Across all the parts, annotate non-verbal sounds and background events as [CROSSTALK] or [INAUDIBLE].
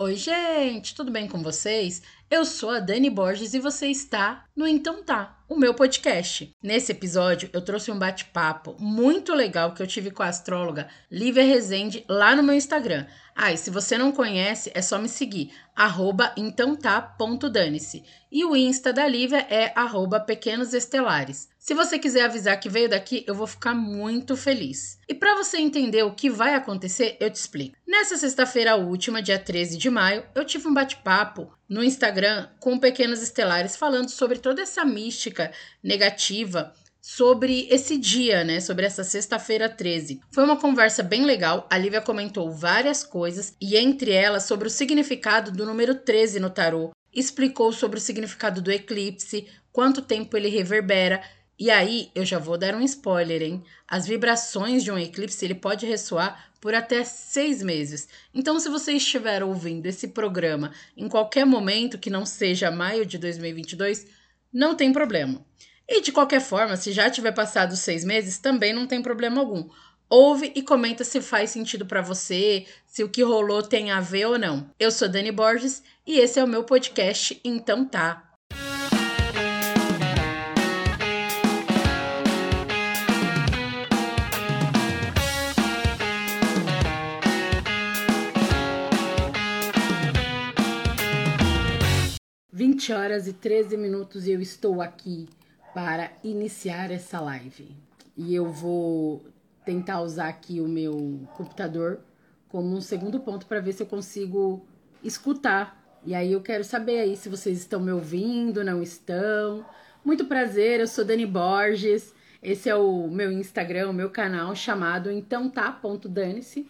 Oi, gente, tudo bem com vocês? Eu sou a Dani Borges e você está no Então Tá, o meu podcast. Nesse episódio, eu trouxe um bate-papo muito legal que eu tive com a astróloga Lívia Rezende lá no meu Instagram. Ah, e se você não conhece, é só me seguir, arroba entãotá.dane-se. E o Insta da Lívia é arroba pequenos estelares. Se você quiser avisar que veio daqui, eu vou ficar muito feliz. E para você entender o que vai acontecer, eu te explico. Nessa sexta-feira última, dia 13 de maio, eu tive um bate-papo no Instagram com pequenos estelares falando sobre toda essa mística negativa sobre esse dia, né? Sobre essa sexta-feira 13. Foi uma conversa bem legal. A Lívia comentou várias coisas e entre elas sobre o significado do número 13 no tarô. Explicou sobre o significado do eclipse, quanto tempo ele reverbera. E aí, eu já vou dar um spoiler, hein? As vibrações de um eclipse ele pode ressoar por até seis meses. Então, se você estiver ouvindo esse programa em qualquer momento que não seja maio de 2022, não tem problema. E de qualquer forma, se já tiver passado seis meses, também não tem problema algum. Ouve e comenta se faz sentido para você, se o que rolou tem a ver ou não. Eu sou Dani Borges e esse é o meu podcast Então Tá. Vinte horas e 13 minutos e eu estou aqui para iniciar essa live. E eu vou tentar usar aqui o meu computador como um segundo ponto para ver se eu consigo escutar. E aí eu quero saber aí se vocês estão me ouvindo, não estão. Muito prazer, eu sou Dani Borges. Esse é o meu Instagram, o meu canal chamado então tá.dane-se,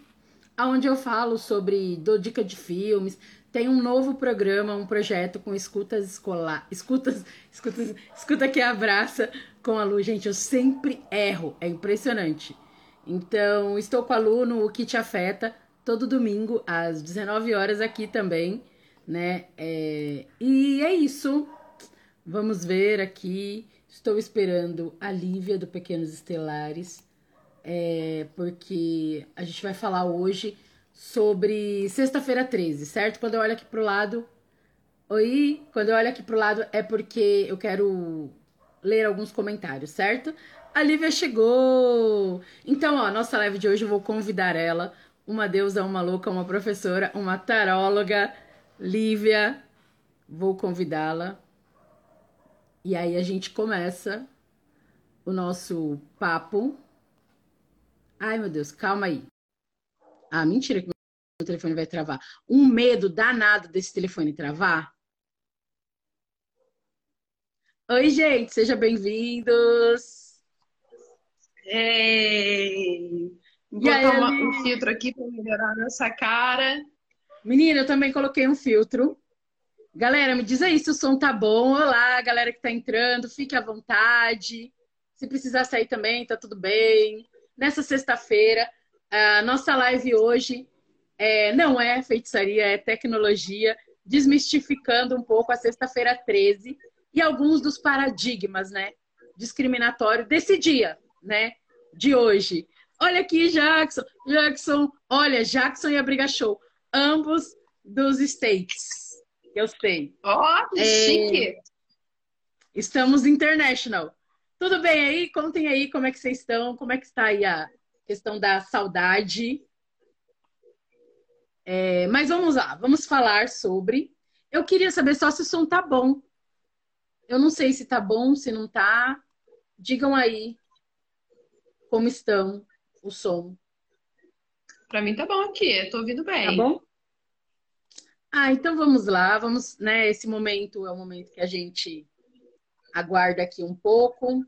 onde eu falo sobre dou dica de filmes, tem um novo programa, um projeto com escutas escolar. Escutas, escutas, escuta que abraça com a Lu. Gente, eu sempre erro, é impressionante. Então, estou com a Lu no O Que Te Afeta, todo domingo, às 19 horas aqui também, né? É... E é isso. Vamos ver aqui. Estou esperando a Lívia do Pequenos Estelares, é... porque a gente vai falar hoje sobre sexta-feira 13, certo? Quando eu olho aqui pro lado. Oi, quando eu olho aqui pro lado é porque eu quero ler alguns comentários, certo? A Lívia chegou! Então, ó, nossa live de hoje eu vou convidar ela, uma deusa, uma louca, uma professora, uma taróloga, Lívia. Vou convidá-la. E aí a gente começa o nosso papo. Ai, meu Deus, calma aí. Ah, mentira que meu telefone vai travar. Um medo danado desse telefone travar. Oi, gente, sejam bem-vindos. Ei, vou botar um filtro aqui para melhorar a nossa cara. Menina, eu também coloquei um filtro. Galera, me diz aí se o som tá bom. Olá, galera que tá entrando, fique à vontade. Se precisar sair também, tá tudo bem. Nessa sexta-feira, a nossa live hoje é, não é feitiçaria, é tecnologia, desmistificando um pouco a sexta-feira 13 e alguns dos paradigmas, né, discriminatórios desse dia, né, de hoje. Olha aqui, Jackson, Jackson, olha, Jackson e a Briga Show, ambos dos States, eu sei. Ó, oh, é, chique! Estamos international. Tudo bem aí? Contem aí como é que vocês estão, como é que está aí a, questão da saudade. É, mas vamos lá, vamos falar sobre. Eu queria saber só se o som tá bom. Eu não sei se tá bom, se não tá. Digam aí como estão o som. Para mim tá bom aqui, eu tô ouvindo bem. Tá bom? Ah, então vamos lá, vamos, né? Esse momento é o momento que a gente aguarda aqui um pouco.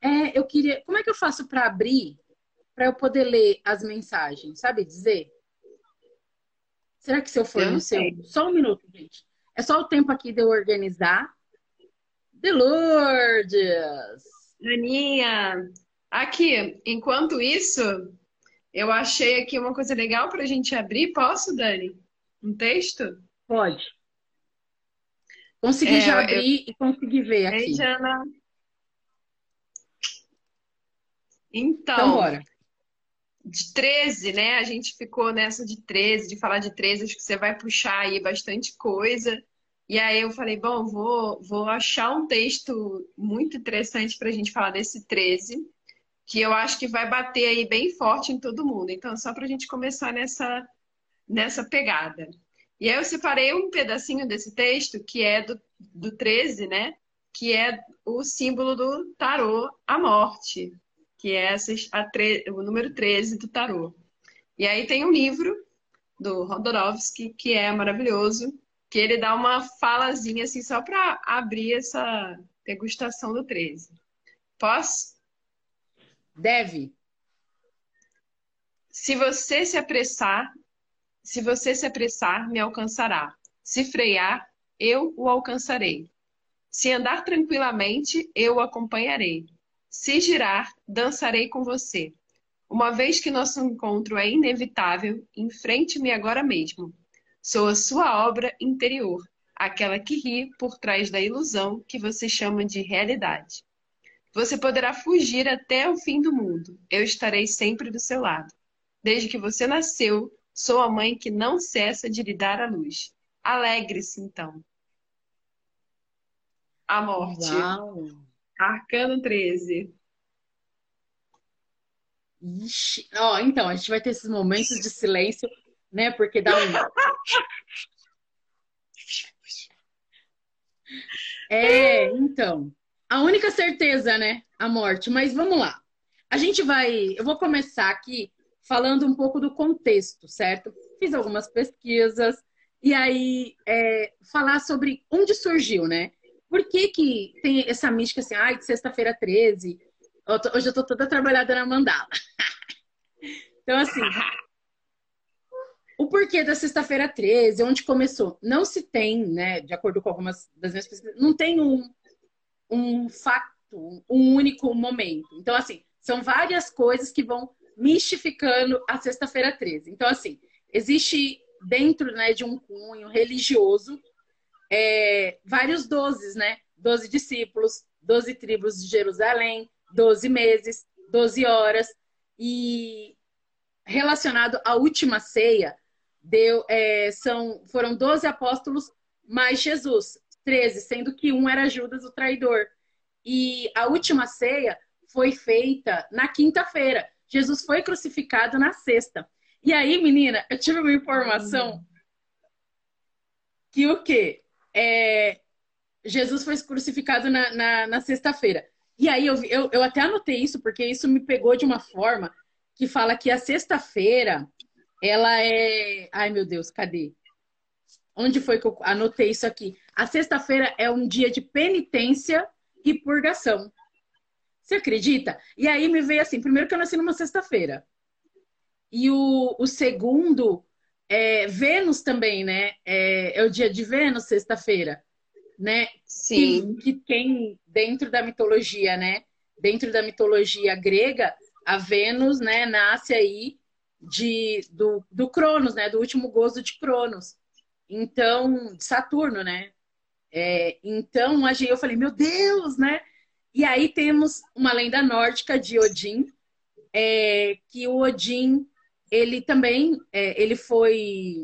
É, eu queria, como é que eu faço para abrir para eu poder ler as mensagens, sabe dizer? Será que se eu for eu no seu. Só um minuto, gente. É só o tempo aqui de eu organizar. De Lourdes! Aninha, aqui, enquanto isso, eu achei aqui uma coisa legal para a gente abrir. Posso, Dani? Um texto? Pode. Consegui é, já abrir eu... e consegui ver aqui. Ei, Jana. Então, então bora. De 13, né? A gente ficou nessa de 13, de falar de 13, acho que você vai puxar aí bastante coisa. E aí eu falei, bom, vou, vou achar um texto muito interessante para a gente falar desse 13, que eu acho que vai bater aí bem forte em todo mundo. Então, só para a gente começar nessa, nessa pegada. E aí eu separei um pedacinho desse texto, que é do, do 13, né? Que é o símbolo do tarô, a morte que é o número 13 do tarô. E aí tem um livro do Rodorovsky, que é maravilhoso, que ele dá uma falazinha assim só para abrir essa degustação do 13. Posso? Deve. Se você se apressar, se você se apressar, me alcançará. Se frear, eu o alcançarei. Se andar tranquilamente, eu o acompanharei. Se girar, dançarei com você. Uma vez que nosso encontro é inevitável, enfrente-me agora mesmo. Sou a sua obra interior, aquela que ri por trás da ilusão que você chama de realidade. Você poderá fugir até o fim do mundo. Eu estarei sempre do seu lado. Desde que você nasceu, sou a mãe que não cessa de lhe dar a luz. Alegre-se, então. A morte. Uau. Arcano 13. Ixi. Ó, então, a gente vai ter esses momentos de silêncio, né? Porque dá um. É, então. A única certeza, né? A morte. Mas vamos lá. A gente vai. Eu vou começar aqui falando um pouco do contexto, certo? Fiz algumas pesquisas e aí é, falar sobre onde surgiu, né? Por que, que tem essa mística assim, ai, de sexta-feira 13? Eu tô, hoje eu tô toda trabalhada na mandala. [LAUGHS] então, assim, o porquê da sexta-feira 13, onde começou? Não se tem, né, de acordo com algumas das minhas pesquisas, não tem um, um fato, um único momento. Então, assim, são várias coisas que vão mistificando a sexta-feira 13. Então, assim, existe dentro né, de um cunho religioso é, vários dozes, né? Doze discípulos, doze tribos de Jerusalém, doze meses, doze horas. E relacionado à última ceia, deu, é, são, foram doze apóstolos mais Jesus, treze, sendo que um era Judas, o traidor. E a última ceia foi feita na quinta-feira. Jesus foi crucificado na sexta. E aí, menina, eu tive uma informação que o quê? É, Jesus foi crucificado na, na, na sexta-feira. E aí eu, eu, eu até anotei isso, porque isso me pegou de uma forma que fala que a sexta-feira, ela é. Ai, meu Deus, cadê? Onde foi que eu anotei isso aqui? A sexta-feira é um dia de penitência e purgação. Você acredita? E aí me veio assim: primeiro que eu nasci numa sexta-feira. E o, o segundo é, Vênus também, né? É, é, o dia de Vênus, sexta-feira, né? Sim. Que, que quem, dentro da mitologia, né? Dentro da mitologia grega, a Vênus, né, nasce aí de, do, do Cronos, né? Do último gozo de Cronos. Então, de Saturno, né? É, então, eu falei, meu Deus, né? E aí temos uma lenda nórdica de Odin, é, que o Odin ele também é, ele foi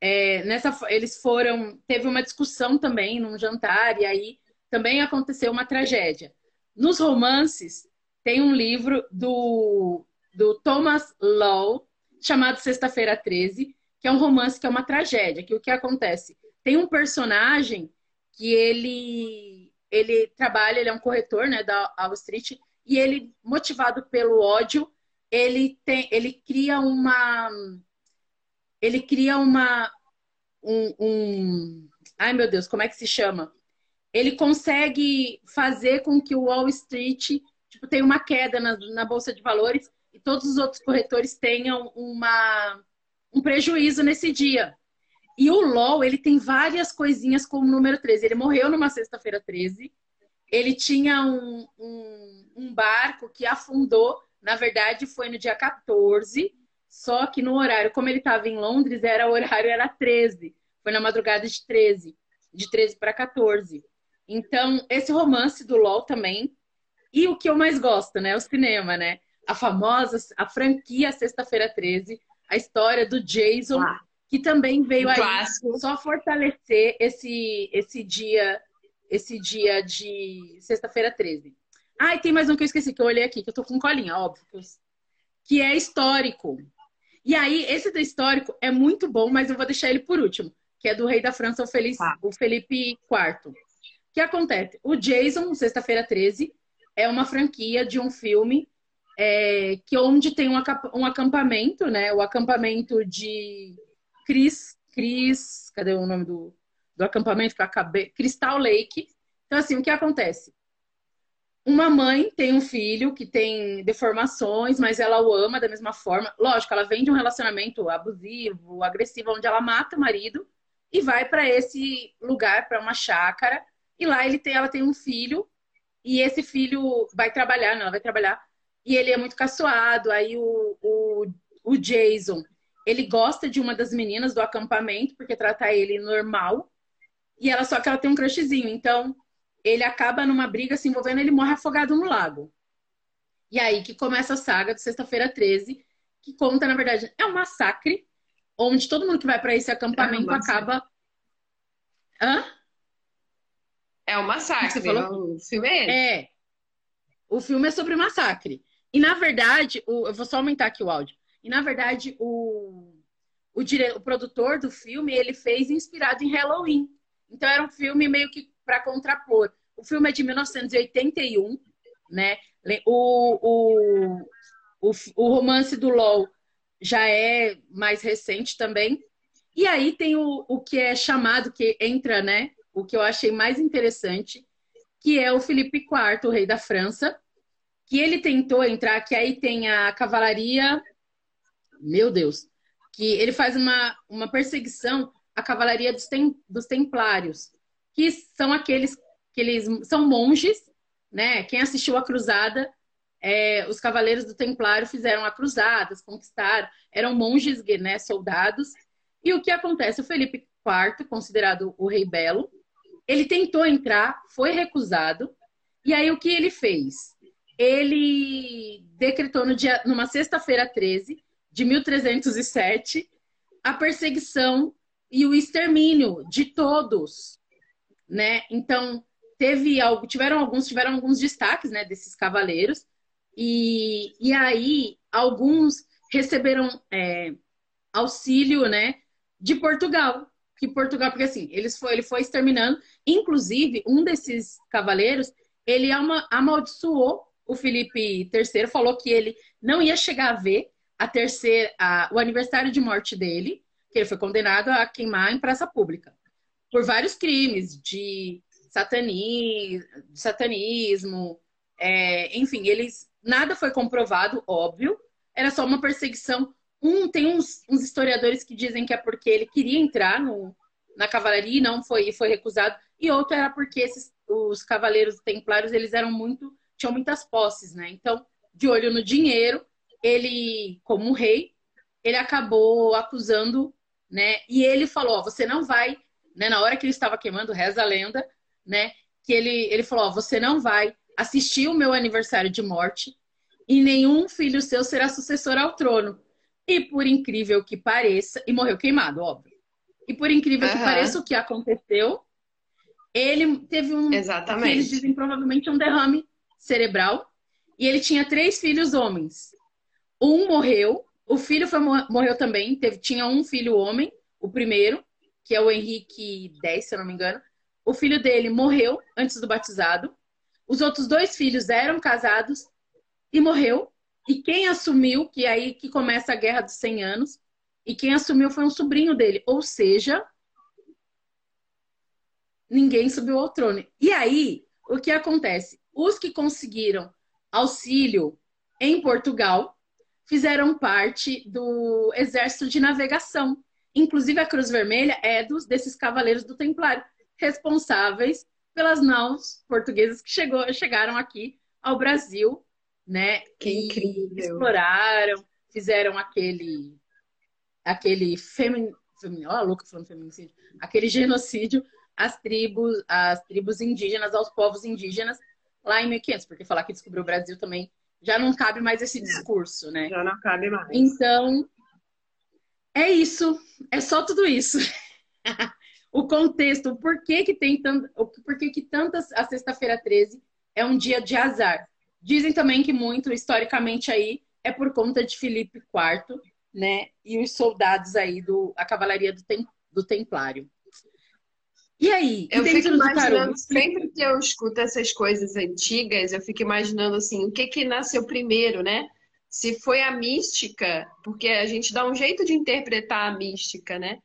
é, nessa eles foram teve uma discussão também num jantar e aí também aconteceu uma tragédia. Nos romances tem um livro do do Thomas Law chamado Sexta-feira 13 que é um romance que é uma tragédia que o que acontece? Tem um personagem que ele ele trabalha ele é um corretor né da Wall Street e ele motivado pelo ódio ele tem, ele cria uma, ele cria uma, um, um, ai meu Deus, como é que se chama? Ele consegue fazer com que o Wall Street tipo, tenha uma queda na, na bolsa de valores e todos os outros corretores tenham uma, um prejuízo nesse dia. E o LOL, ele tem várias coisinhas como número 13. Ele morreu numa sexta-feira 13. Ele tinha um, um, um barco que afundou na verdade, foi no dia 14, só que no horário, como ele estava em Londres, era o horário era 13. Foi na madrugada de 13, de 13 para 14. Então, esse romance do LOL também. E o que eu mais gosto, né? O cinema, né? a famosa, a franquia Sexta-feira 13, a história do Jason, ah, que também veio aí clássico. só fortalecer esse, esse dia esse dia de sexta-feira 13. Ah, e tem mais um que eu esqueci, que eu olhei aqui, que eu tô com colinha, óbvio. Que é histórico. E aí, esse do histórico é muito bom, mas eu vou deixar ele por último, que é do rei da França, o, Feliz, ah. o Felipe IV. O que acontece? O Jason, sexta-feira 13, é uma franquia de um filme é, que onde tem um, um acampamento, né? O acampamento de Chris, Chris, cadê o nome do, do acampamento que eu acabei? Crystal Lake. Então, assim, o que acontece? Uma mãe tem um filho que tem deformações, mas ela o ama da mesma forma. Lógico, ela vem de um relacionamento abusivo, agressivo, onde ela mata o marido e vai para esse lugar, para uma chácara. E lá ele tem, ela tem um filho e esse filho vai trabalhar, não, ela vai trabalhar e ele é muito caçoado. Aí o, o, o Jason, ele gosta de uma das meninas do acampamento, porque trata ele normal. E ela só que ela tem um crushzinho. Então, ele acaba numa briga se envolvendo, ele morre afogado no lago. E aí que começa a saga de Sexta-feira 13, que conta, na verdade, é um massacre, onde todo mundo que vai para esse acampamento é acaba. Hã? É um massacre. Você falou? O filme é. É. O filme é sobre massacre. E na verdade, o, eu vou só aumentar aqui o áudio. E na verdade, o, o, dire, o produtor do filme ele fez inspirado em Halloween. Então era um filme meio que para contrapor. O filme é de 1981, né? O, o, o, o romance do LOL já é mais recente também. E aí tem o, o que é chamado, que entra, né? O que eu achei mais interessante, que é o Felipe IV, o rei da França, que ele tentou entrar, que aí tem a cavalaria, meu Deus, que ele faz uma, uma perseguição à cavalaria dos, tem, dos templários, que são aqueles que eles são monges, né? Quem assistiu a cruzada, é, os cavaleiros do templário fizeram a cruzada, conquistaram, eram monges, né, soldados. E o que acontece? O Felipe IV, considerado o rei belo, ele tentou entrar, foi recusado. E aí o que ele fez? ele decretou no dia, numa sexta-feira 13 de 1307 a perseguição e o extermínio de todos, né? Então teve algo, tiveram alguns tiveram alguns destaques, né, desses cavaleiros. E, e aí alguns receberam é, auxílio, né, de Portugal, que Portugal porque assim eles foi ele foi exterminando, inclusive um desses cavaleiros ele ama, amaldiçoou o Felipe III falou que ele não ia chegar a ver a terceira, a, o aniversário de morte dele, que ele foi condenado a queimar em praça pública por vários crimes de satanismo, é, enfim, eles nada foi comprovado, óbvio, era só uma perseguição. Um tem uns, uns historiadores que dizem que é porque ele queria entrar no, na cavalaria e não foi, foi recusado, e outro era porque esses, os cavaleiros templários eles eram muito tinham muitas posses, né? Então, de olho no dinheiro, ele, como rei, ele acabou acusando, né? E ele falou: você não vai, né? Na hora que ele estava queimando, reza a lenda, né? Que ele, ele falou: ó, você não vai assistir o meu aniversário de morte e nenhum filho seu será sucessor ao trono. E por incrível que pareça, e morreu queimado, óbvio. E por incrível uhum. que pareça, o que aconteceu, ele teve um. Exatamente. eles dizem provavelmente um derrame cerebral e ele tinha três filhos homens. Um morreu, o filho foi, morreu também, teve, tinha um filho homem, o primeiro, que é o Henrique X, se eu não me engano. O filho dele morreu antes do batizado. Os outros dois filhos eram casados e morreu. E quem assumiu, que é aí que começa a Guerra dos 100 Anos, e quem assumiu foi um sobrinho dele. Ou seja, ninguém subiu ao trono. E aí, o que acontece? Os que conseguiram auxílio em Portugal fizeram parte do exército de navegação. Inclusive, a Cruz Vermelha é dos desses cavaleiros do Templário, responsáveis pelas naus portuguesas que chegou, chegaram aqui ao Brasil, né? Que incrível. Exploraram, fizeram aquele aquele femin, femin, oh, louca falando feminicídio, aquele genocídio às tribos, às tribos indígenas, aos povos indígenas lá em 1500, porque falar que descobriu o Brasil também já não cabe mais esse discurso, né? Já não cabe mais. Então, é isso. É só tudo isso. [LAUGHS] o contexto, o porquê que tem tanto, o porquê que tantas a sexta-feira 13 é um dia de azar. Dizem também que muito historicamente aí é por conta de Filipe IV, né? E os soldados aí do a cavalaria do, tem, do Templário. E aí? Eu fico imaginando, sempre que eu escuto essas coisas antigas, eu fico imaginando assim, o que que nasceu primeiro, né? Se foi a mística, porque a gente dá um jeito de interpretar a mística, né?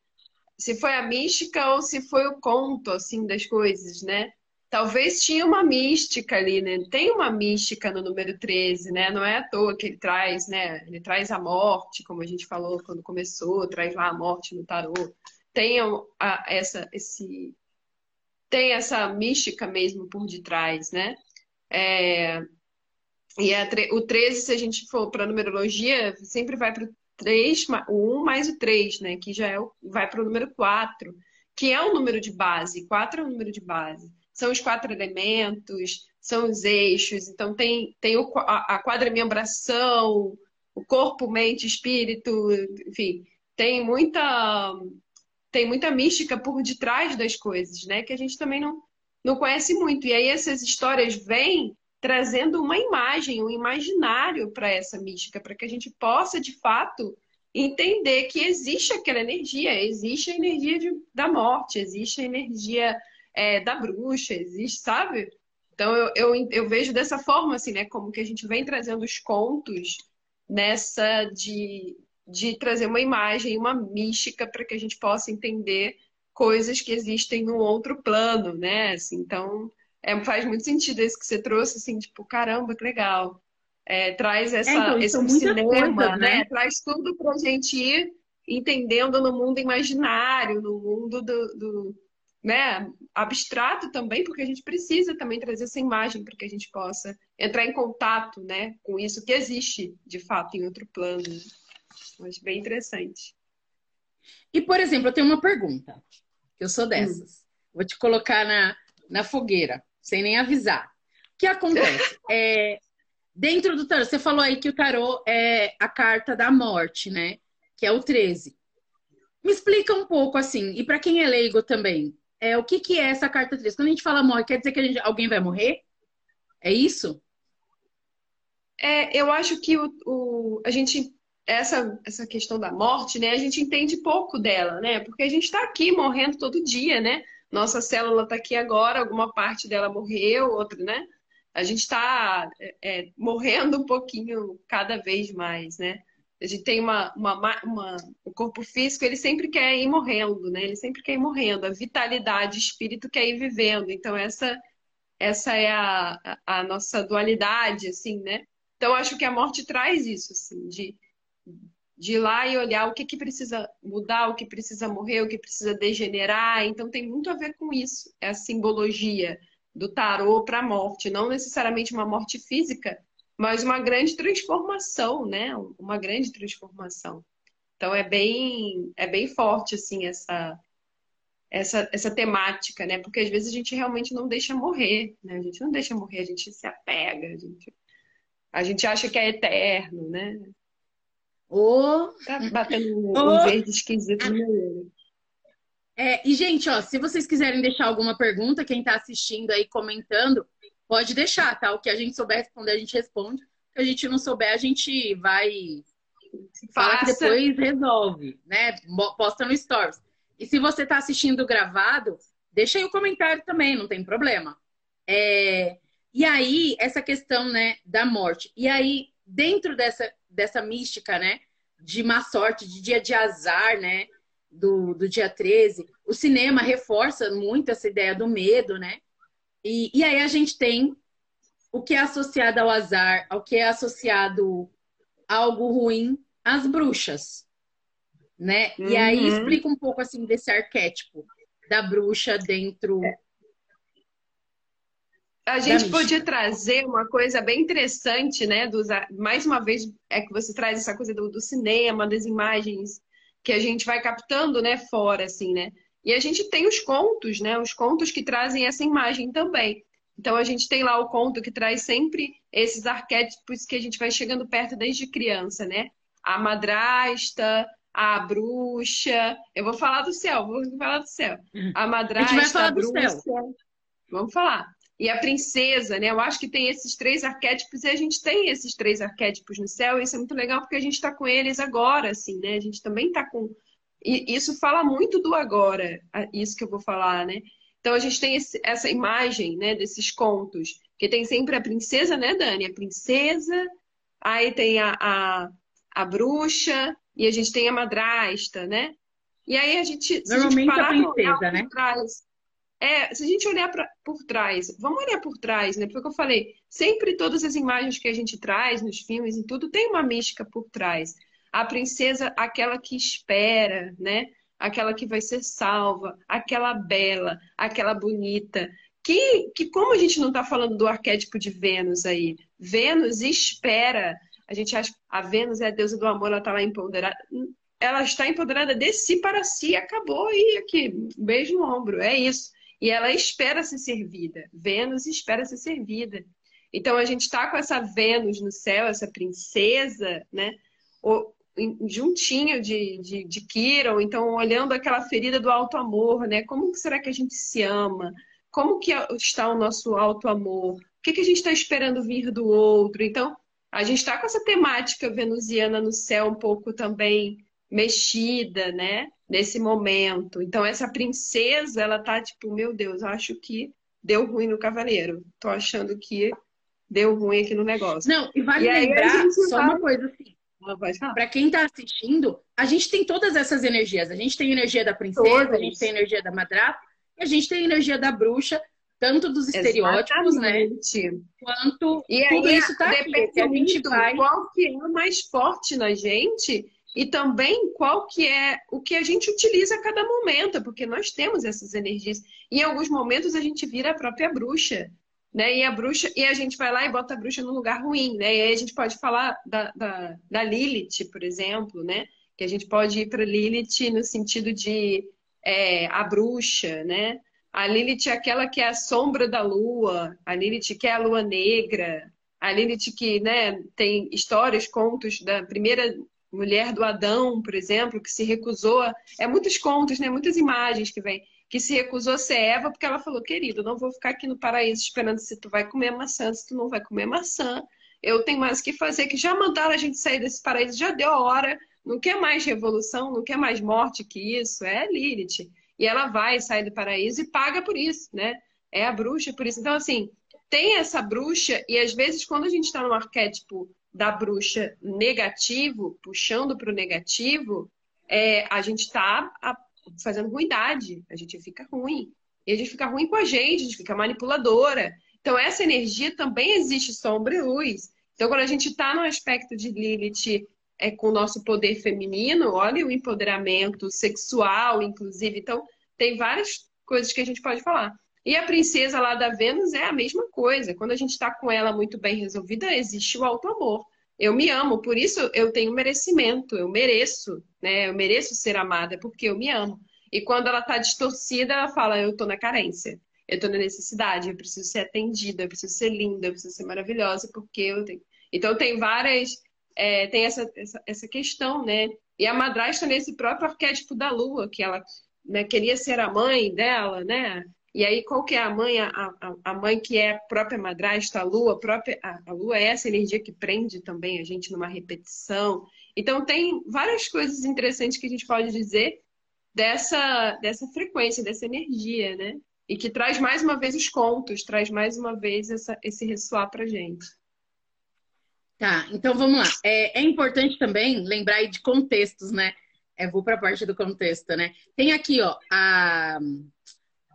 Se foi a mística ou se foi o conto, assim, das coisas, né? Talvez tinha uma mística ali, né? Tem uma mística no número 13, né? Não é à toa que ele traz, né? Ele traz a morte, como a gente falou quando começou, traz lá a morte no tarô. Tem a, essa, esse, tem essa mística mesmo por detrás, né? É, e o 13, se a gente for para numerologia, sempre vai para o 3, o 1 mais o 3, né? Que já é o, vai para o número 4, que é o número de base. 4 é o número de base. São os quatro elementos, são os eixos. Então, tem, tem o, a, a quadrimembração, o corpo, mente, espírito, enfim. Tem muita tem muita mística por detrás das coisas, né? Que a gente também não, não conhece muito. E aí essas histórias vêm trazendo uma imagem, um imaginário para essa mística, para que a gente possa, de fato, entender que existe aquela energia, existe a energia de, da morte, existe a energia é, da bruxa, existe, sabe? Então eu, eu, eu vejo dessa forma, assim, né? Como que a gente vem trazendo os contos nessa de, de trazer uma imagem, uma mística para que a gente possa entender coisas que existem no outro plano, né? Assim, então, é, faz muito sentido isso que você trouxe, assim, tipo, caramba, que legal. É, traz essa, é, então, esse cinema, coisa, né? né? Traz tudo para a gente ir entendendo no mundo imaginário, no mundo do, do, né, abstrato também, porque a gente precisa também trazer essa imagem para que a gente possa entrar em contato, né, com isso que existe de fato em outro plano. Acho bem interessante. E, por exemplo, eu tenho uma pergunta, que eu sou dessas. Hum. Vou te colocar na, na fogueira, sem nem avisar. O que acontece? [LAUGHS] é, dentro do tarô, você falou aí que o tarô é a carta da morte, né? Que é o 13. Me explica um pouco assim, e para quem é leigo também, é, o que, que é essa carta 13? Quando a gente fala morte, quer dizer que gente, alguém vai morrer? É isso? É, eu acho que o, o, a gente essa, essa questão da morte, né, a gente entende pouco dela, né? Porque a gente está aqui morrendo todo dia, né? Nossa célula está aqui agora, alguma parte dela morreu, outra, né? A gente está é, é, morrendo um pouquinho cada vez mais, né? A gente tem uma, uma, uma, o corpo físico, ele sempre quer ir morrendo, né? Ele sempre quer ir morrendo. A vitalidade, o espírito quer ir vivendo. Então, essa, essa é a, a nossa dualidade, assim, né? Então, acho que a morte traz isso, assim, de de ir lá e olhar o que, que precisa mudar, o que precisa morrer, o que precisa degenerar. Então tem muito a ver com isso, é a simbologia do tarô para a morte, não necessariamente uma morte física, mas uma grande transformação, né? Uma grande transformação. Então é bem é bem forte assim essa essa, essa temática, né? Porque às vezes a gente realmente não deixa morrer, né? A gente não deixa morrer, a gente se apega, a gente, a gente acha que é eterno, né? Oh. Tá batendo um oh. verde esquisito no meu olho. É, e, gente, ó, se vocês quiserem deixar alguma pergunta, quem está assistindo aí, comentando, pode deixar, tá? O que a gente souber responder, a gente responde. O que a gente não souber, a gente vai. Fala que depois resolve, né? Posta no Stories. E se você está assistindo gravado, deixa aí o comentário também, não tem problema. É... E aí, essa questão, né, da morte. E aí, dentro dessa, dessa mística, né? De má sorte, de dia de azar, né? Do, do dia 13. O cinema reforça muito essa ideia do medo, né? E, e aí a gente tem o que é associado ao azar, ao que é associado a algo ruim, as bruxas, né? Uhum. E aí uhum. explica um pouco assim desse arquétipo da bruxa dentro a gente podia trazer uma coisa bem interessante, né? Dos, mais uma vez, é que você traz essa coisa do, do, cinema, das imagens que a gente vai captando, né, fora, assim, né? E a gente tem os contos, né? Os contos que trazem essa imagem também. Então a gente tem lá o conto que traz sempre esses arquétipos que a gente vai chegando perto desde criança, né? A madrasta, a bruxa. Eu vou falar do céu, vou falar do céu. A madrasta, a, a bruxa. Vamos falar. E a princesa, né? Eu acho que tem esses três arquétipos e a gente tem esses três arquétipos no céu, e isso é muito legal porque a gente está com eles agora, assim, né? A gente também está com. E isso fala muito do agora, isso que eu vou falar, né? Então a gente tem esse, essa imagem, né, desses contos, que tem sempre a princesa, né, Dani? A princesa, aí tem a, a, a bruxa, e a gente tem a madrasta, né? E aí a gente. Normalmente a, gente a princesa, né? Trás, é, se a gente olhar pra, por trás, vamos olhar por trás, né? Porque eu falei, sempre todas as imagens que a gente traz nos filmes e tudo tem uma mística por trás. A princesa, aquela que espera, né? Aquela que vai ser salva, aquela bela, aquela bonita. Que, que como a gente não está falando do arquétipo de Vênus aí? Vênus espera. A gente acha a Vênus é a deusa do amor, ela está lá empoderada. Ela está empoderada de si para si, acabou e aqui, beijo no ombro, é isso. E ela espera ser servida. Vênus espera ser servida. Então a gente está com essa Vênus no céu, essa princesa, né? O, juntinho de, de, de Kiron, então olhando aquela ferida do alto amor, né? Como será que a gente se ama? Como que está o nosso alto amor? O que, que a gente está esperando vir do outro? Então, a gente está com essa temática venusiana no céu um pouco também mexida, né? Nesse momento. Então, essa princesa, ela tá tipo, meu Deus, acho que deu ruim no cavaleiro. Tô achando que deu ruim aqui no negócio. Não, e vale e lembrar só uma coisa assim. Para quem está assistindo, a gente tem todas essas energias. A gente tem a energia da princesa, Todos. a gente tem a energia da madrasta, e a gente tem a energia da bruxa, tanto dos estereótipos, né, Exatamente. né? Quanto e tudo aí, isso tá aqui. a gente vai... qual que é mais forte na gente e também qual que é o que a gente utiliza a cada momento, porque nós temos essas energias. Em alguns momentos a gente vira a própria bruxa, né? E a bruxa, e a gente vai lá e bota a bruxa no lugar ruim, né? E aí a gente pode falar da, da, da Lilith, por exemplo, né? Que a gente pode ir para Lilith no sentido de é, a bruxa, né? A Lilith é aquela que é a sombra da lua, a Lilith que é a lua negra, a Lilith que né, tem histórias, contos da primeira mulher do Adão, por exemplo, que se recusou a... É muitos contos, né? Muitas imagens que vem. Que se recusou a ser Eva porque ela falou, querido, não vou ficar aqui no paraíso esperando se tu vai comer maçã, se tu não vai comer maçã. Eu tenho mais o que fazer, que já mandaram a gente sair desse paraíso, já deu a hora. Não quer mais revolução, não quer mais morte que isso. É Lilith. E ela vai sair do paraíso e paga por isso, né? É a bruxa por isso. Então, assim, tem essa bruxa, e às vezes, quando a gente está no arquétipo da bruxa negativo, puxando para o negativo, é, a gente está fazendo ruindade, a gente fica ruim. E a gente fica ruim com a gente, a gente fica manipuladora. Então, essa energia também existe sombra e luz. Então, quando a gente está no aspecto de Lilith é, com o nosso poder feminino, olha o empoderamento sexual, inclusive. Então, tem várias coisas que a gente pode falar. E a princesa lá da Vênus é a mesma coisa. Quando a gente está com ela muito bem resolvida, existe o alto amor. Eu me amo, por isso eu tenho merecimento, eu mereço, né? Eu mereço ser amada porque eu me amo. E quando ela está distorcida, ela fala: eu estou na carência, eu estou na necessidade, eu preciso ser atendida, eu preciso ser linda, eu preciso ser maravilhosa porque eu tenho. Então tem várias, é, tem essa, essa, essa questão, né? E a madrasta nesse próprio arquétipo da lua, que ela né, queria ser a mãe dela, né? E aí, qual que é a mãe? A, a, mãe que é a própria madrasta, a lua, a, própria, a, a lua é essa energia que prende também a gente numa repetição. Então, tem várias coisas interessantes que a gente pode dizer dessa, dessa frequência, dessa energia, né? E que traz mais uma vez os contos, traz mais uma vez essa, esse ressoar pra gente. Tá, então vamos lá. É, é importante também lembrar aí de contextos, né? É, vou para a parte do contexto, né? Tem aqui, ó, a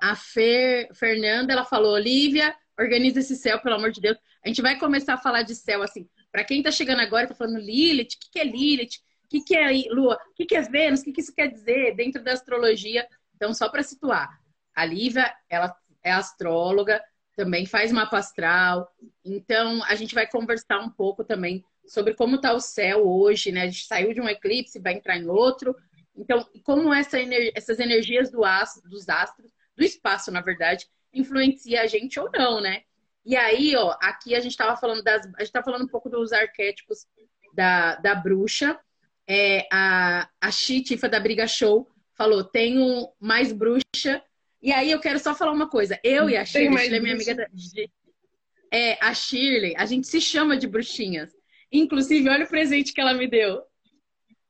a Fer, Fernanda, ela falou, Olivia, organiza esse céu, pelo amor de Deus. A gente vai começar a falar de céu, assim, para quem tá chegando agora, tá falando Lilith, o que, que é Lilith? O que, que é Lua? O que, que é Vênus? O que, que isso quer dizer dentro da astrologia? Então, só para situar, a Lívia, ela é astróloga, também faz mapa astral. Então, a gente vai conversar um pouco também sobre como está o céu hoje, né? A gente saiu de um eclipse, vai entrar em outro. Então, como essa, essas energias do astro, dos astros do espaço, na verdade, influencia a gente ou não, né? E aí, ó, aqui a gente estava falando das. A gente tá falando um pouco dos arquétipos da, da bruxa. É, a, a Chitifa da Briga Show falou: tenho mais bruxa. E aí eu quero só falar uma coisa. Eu e a Shirley, Shirley minha amiga da, é, a Shirley, a gente se chama de bruxinhas. Inclusive, olha o presente que ela me deu.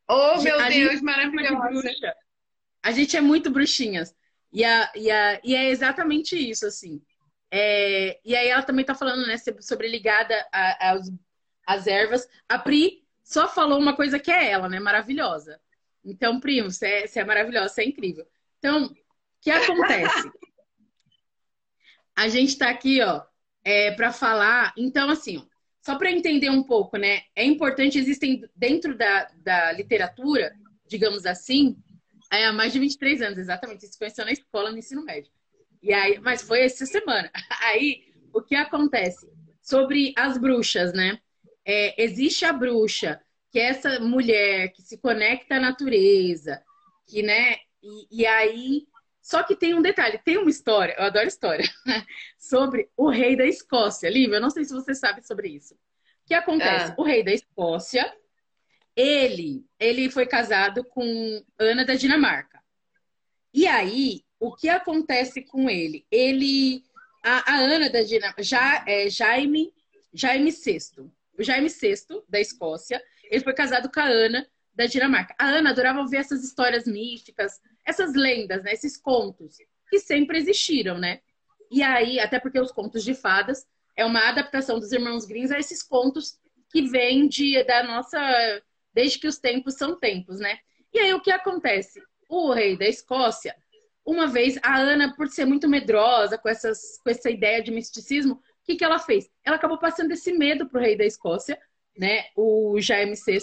Oh, meu a Deus, maravilhosa. A gente é muito bruxinhas. E, a, e, a, e é exatamente isso, assim. É, e aí ela também tá falando, né, sobre ligada às ervas. A Pri só falou uma coisa que é ela, né? Maravilhosa. Então, primo, você é, você é maravilhosa, você é incrível. Então, o que acontece? A gente tá aqui, ó, é, para falar. Então, assim, ó, só para entender um pouco, né? É importante, existem dentro da, da literatura, digamos assim, é, há mais de 23 anos, exatamente. Isso conheceu na escola, no ensino médio. E aí, mas foi essa semana. [LAUGHS] Aí, o que acontece? Sobre as bruxas, né? É, existe a bruxa, que é essa mulher que se conecta à natureza, que, né? E, e aí. Só que tem um detalhe, tem uma história, eu adoro história, [LAUGHS] sobre o rei da Escócia. Lívia, eu não sei se você sabe sobre isso. O que acontece? Ah. O rei da Escócia, ele, ele foi casado com Ana da Dinamarca. E aí, o que acontece com ele? Ele, a, a Ana da Dinamarca, já, é, Jaime, Jaime VI, o Jaime VI da Escócia, ele foi casado com a Ana da Dinamarca. A Ana adorava ouvir essas histórias místicas, essas lendas, né? Esses contos que sempre existiram, né? E aí, até porque os contos de fadas é uma adaptação dos irmãos Grimm a esses contos que vêm de, da nossa desde que os tempos são tempos, né? E aí o que acontece? O rei da Escócia uma vez, a Ana, por ser muito medrosa com, essas, com essa ideia de misticismo, o que, que ela fez? Ela acabou passando esse medo pro rei da Escócia, né, o Jaime VI,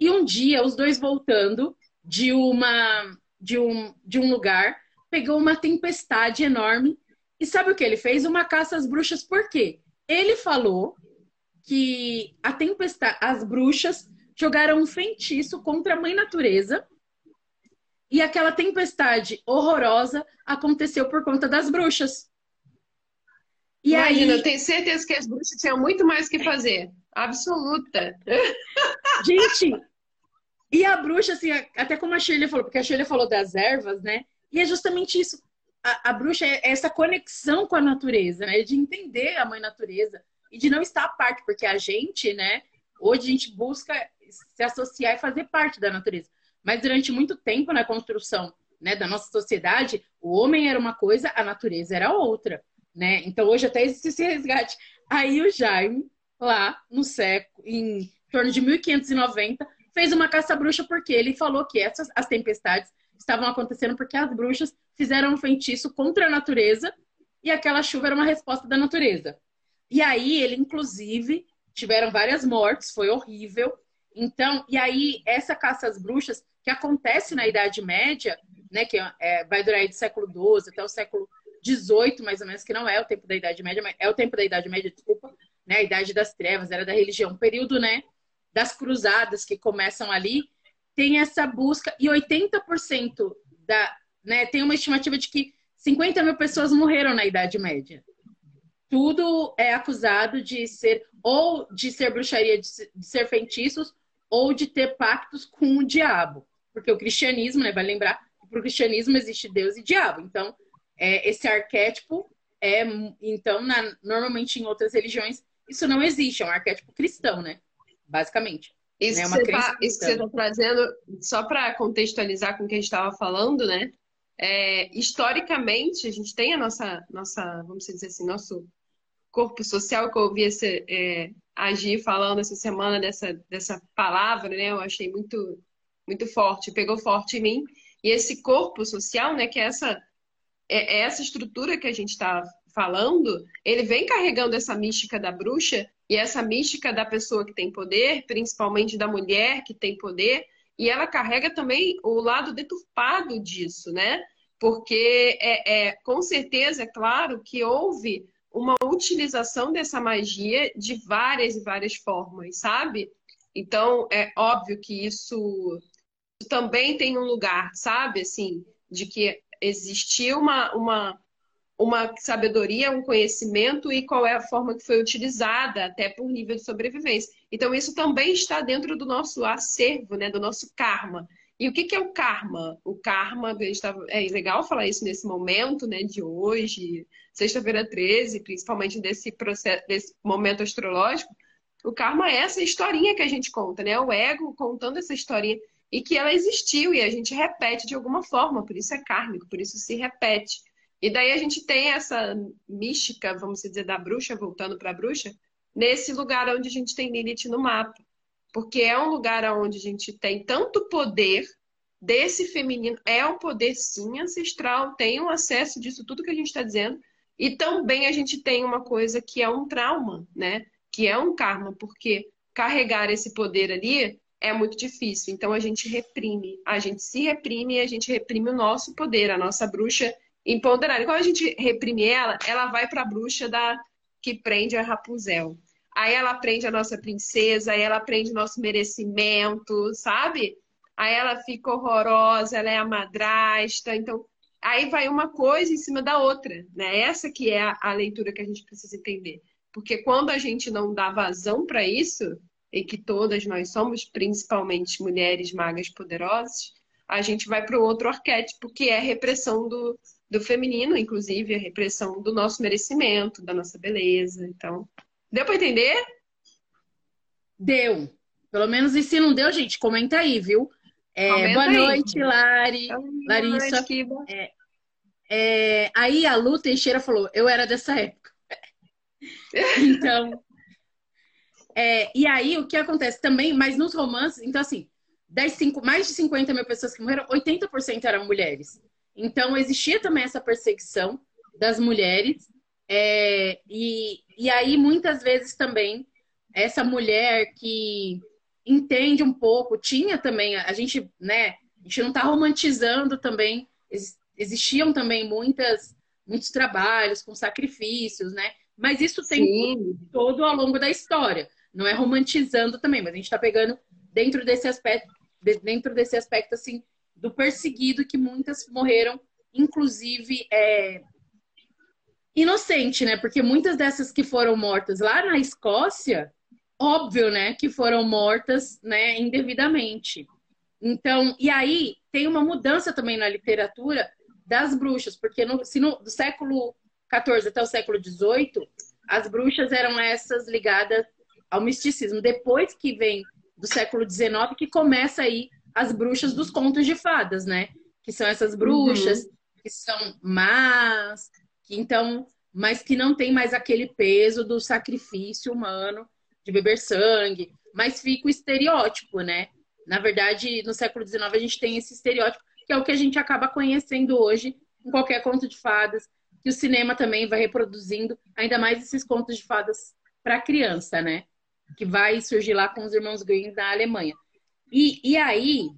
e um dia, os dois voltando de uma de um, de um lugar, pegou uma tempestade enorme, e sabe o que ele fez? Uma caça às bruxas, por quê? Ele falou que a tempestade, as bruxas jogaram um feitiço contra a mãe natureza, e aquela tempestade horrorosa aconteceu por conta das bruxas. E Imagina, aí... eu tenho certeza que as bruxas tinham muito mais que fazer. Absoluta. [LAUGHS] Gente, e a bruxa, assim, até como a Shirley falou, porque a Shirley falou das ervas, né? E é justamente isso. A, a bruxa é essa conexão com a natureza, né? De entender a mãe natureza e de não estar à parte, porque a gente, né? Hoje a gente busca se associar e fazer parte da natureza. Mas durante muito tempo na construção né, da nossa sociedade, o homem era uma coisa, a natureza era outra. Né? Então hoje até existe esse resgate. Aí o Jaime, lá no século, em torno de 1590, fez uma caça-bruxa porque ele falou que essas as tempestades estavam acontecendo porque as bruxas fizeram um feitiço contra a natureza e aquela chuva era uma resposta da natureza. E aí ele, inclusive, tiveram várias mortes, foi horrível. Então, e aí essa caça às bruxas que acontece na Idade Média, né, que é, vai durar aí do século XII até o século XVIII, mais ou menos, que não é o tempo da Idade Média, mas é o tempo da Idade Média, desculpa, né, a Idade das Trevas, era da religião, período, né, das cruzadas que começam ali, tem essa busca, e 80% da, né, tem uma estimativa de que 50 mil pessoas morreram na Idade Média. Tudo é acusado de ser, ou de ser bruxaria, de ser feitiços, ou de ter pactos com o diabo porque o cristianismo, né, vai lembrar que para o cristianismo existe Deus e diabo. Então, é, esse arquétipo é, então, na, normalmente em outras religiões, isso não existe, é um arquétipo cristão, né? Basicamente. Isso, né? que, você tá, isso que você está trazendo, só para contextualizar com o que a gente estava falando, né? É, historicamente, a gente tem a nossa, nossa, vamos dizer assim, nosso corpo social, que eu ouvi esse, é, agir falando essa semana dessa, dessa palavra, né? Eu achei muito muito forte, pegou forte em mim. E esse corpo social, né, que é essa, é, é essa estrutura que a gente está falando, ele vem carregando essa mística da bruxa e essa mística da pessoa que tem poder, principalmente da mulher que tem poder, e ela carrega também o lado deturpado disso, né? Porque é, é com certeza, é claro, que houve uma utilização dessa magia de várias e várias formas, sabe? Então, é óbvio que isso também tem um lugar, sabe? Assim, de que existiu uma, uma, uma sabedoria, um conhecimento e qual é a forma que foi utilizada, até por nível de sobrevivência. Então, isso também está dentro do nosso acervo, né, do nosso karma. E o que, que é o karma? O karma, tá, é legal falar isso nesse momento né, de hoje, sexta-feira 13, principalmente desse, processo, desse momento astrológico. O karma é essa historinha que a gente conta, né? O ego contando essa historinha e que ela existiu e a gente repete de alguma forma, por isso é kármico, por isso se repete. E daí a gente tem essa mística, vamos dizer, da bruxa, voltando para a bruxa, nesse lugar onde a gente tem Lilith no mapa. Porque é um lugar onde a gente tem tanto poder desse feminino, é um poder sim ancestral, tem um acesso disso tudo que a gente está dizendo, e também a gente tem uma coisa que é um trauma, né? Que é um karma, porque carregar esse poder ali é muito difícil. Então a gente reprime, a gente se reprime e a gente reprime o nosso poder, a nossa bruxa empoderada. Quando a gente reprime ela, ela vai para a bruxa da que prende a Rapunzel. Aí ela prende a nossa princesa, aí ela prende o nosso merecimento, sabe? Aí ela fica horrorosa, ela é a madrasta. Então, aí vai uma coisa em cima da outra, né? Essa que é a, a leitura que a gente precisa entender. Porque quando a gente não dá vazão para isso, e que todas nós somos, principalmente mulheres magas poderosas, a gente vai para o outro arquétipo, que é a repressão do, do feminino, inclusive a repressão do nosso merecimento, da nossa beleza. Então, deu para entender? Deu. Pelo menos e se não deu, gente, comenta aí, viu? É, boa aí. noite, Lari. Larissa. Noite, é, é, aí a Lu Teixeira falou, eu era dessa época. [LAUGHS] então, é, e aí o que acontece também, mas nos romances, então assim, 10, 5, mais de 50 mil pessoas que morreram, 80% eram mulheres. Então existia também essa perseguição das mulheres. É, e, e aí muitas vezes também essa mulher que entende um pouco, tinha também, a gente, né, a gente não está romantizando também, existiam também muitas, muitos trabalhos com sacrifícios, né? Mas isso tem Sim. todo ao longo da história. Não é romantizando também, mas a gente está pegando dentro desse aspecto, dentro desse aspecto assim do perseguido que muitas morreram, inclusive é, inocente, né? Porque muitas dessas que foram mortas lá na Escócia, óbvio, né, que foram mortas, né, indevidamente. Então, e aí tem uma mudança também na literatura das bruxas, porque no, se no, do século XIV até o século XVIII, as bruxas eram essas ligadas ao misticismo. Depois que vem do século XIX, que começa aí as bruxas dos contos de fadas, né? Que são essas bruxas uhum. que são más, então, mas que não tem mais aquele peso do sacrifício humano de beber sangue, mas fica o estereótipo, né? Na verdade, no século XIX a gente tem esse estereótipo, que é o que a gente acaba conhecendo hoje em qualquer conto de fadas, que o cinema também vai reproduzindo, ainda mais esses contos de fadas para criança, né? Que vai surgir lá com os irmãos Grimm na Alemanha. E, e aí,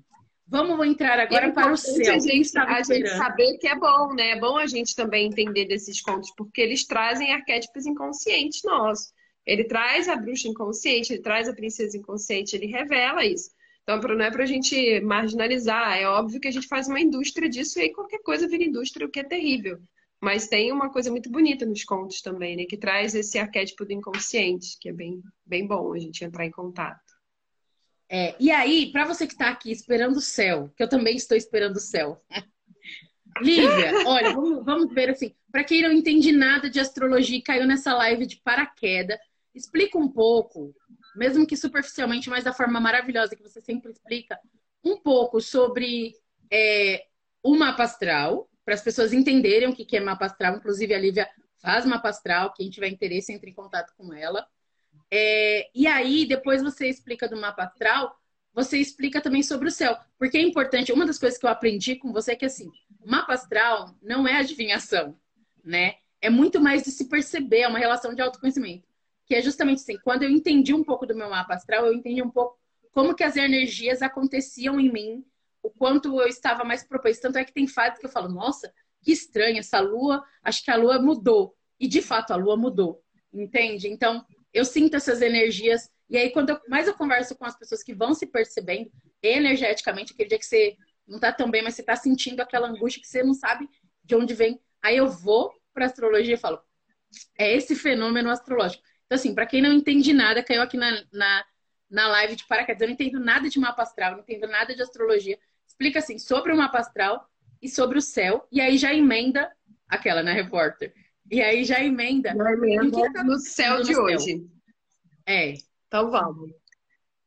vamos entrar agora é para o céu. A gente, a gente saber que é bom, né? É bom a gente também entender desses contos, porque eles trazem arquétipos inconscientes nossos. Ele traz a bruxa inconsciente, ele traz a princesa inconsciente, ele revela isso. Então, não é para a gente marginalizar, é óbvio que a gente faz uma indústria disso e aí qualquer coisa vira indústria, o que é terrível. Mas tem uma coisa muito bonita nos contos também, né? Que traz esse arquétipo do inconsciente, que é bem, bem bom a gente entrar em contato. É, e aí, para você que está aqui esperando o céu, que eu também estou esperando o céu. [LAUGHS] Lívia, olha, vamos, vamos ver assim. Para quem não entende nada de astrologia e caiu nessa live de paraquedas, explica um pouco, mesmo que superficialmente, mas da forma maravilhosa que você sempre explica, um pouco sobre é, o mapa astral, para as pessoas entenderem o que é mapa astral. Inclusive, a Lívia faz mapa astral, quem tiver interesse, entre em contato com ela. É, e aí, depois você explica do mapa astral, você explica também sobre o céu. Porque é importante, uma das coisas que eu aprendi com você é que assim, mapa astral não é adivinhação, né? É muito mais de se perceber, é uma relação de autoconhecimento. Que é justamente assim, quando eu entendi um pouco do meu mapa astral, eu entendi um pouco como que as energias aconteciam em mim, o quanto eu estava mais propenso. Tanto é que tem fases que eu falo, nossa, que estranho, essa lua, acho que a lua mudou. E de fato, a lua mudou, entende? Então, eu sinto essas energias. E aí, quando mais eu converso com as pessoas que vão se percebendo energeticamente, aquele dia que você não tá tão bem, mas você tá sentindo aquela angústia que você não sabe de onde vem. Aí eu vou para astrologia e falo, é esse fenômeno astrológico. Então, assim, para quem não entende nada, caiu aqui na, na, na live de paraquedas, eu não entendo nada de mapa astral, não entendo nada de astrologia. Explica assim, sobre o mapa astral e sobre o céu, e aí já emenda aquela, né, repórter? E aí já emenda. Já emenda tá no céu de no hoje. Céu? É. Então vamos.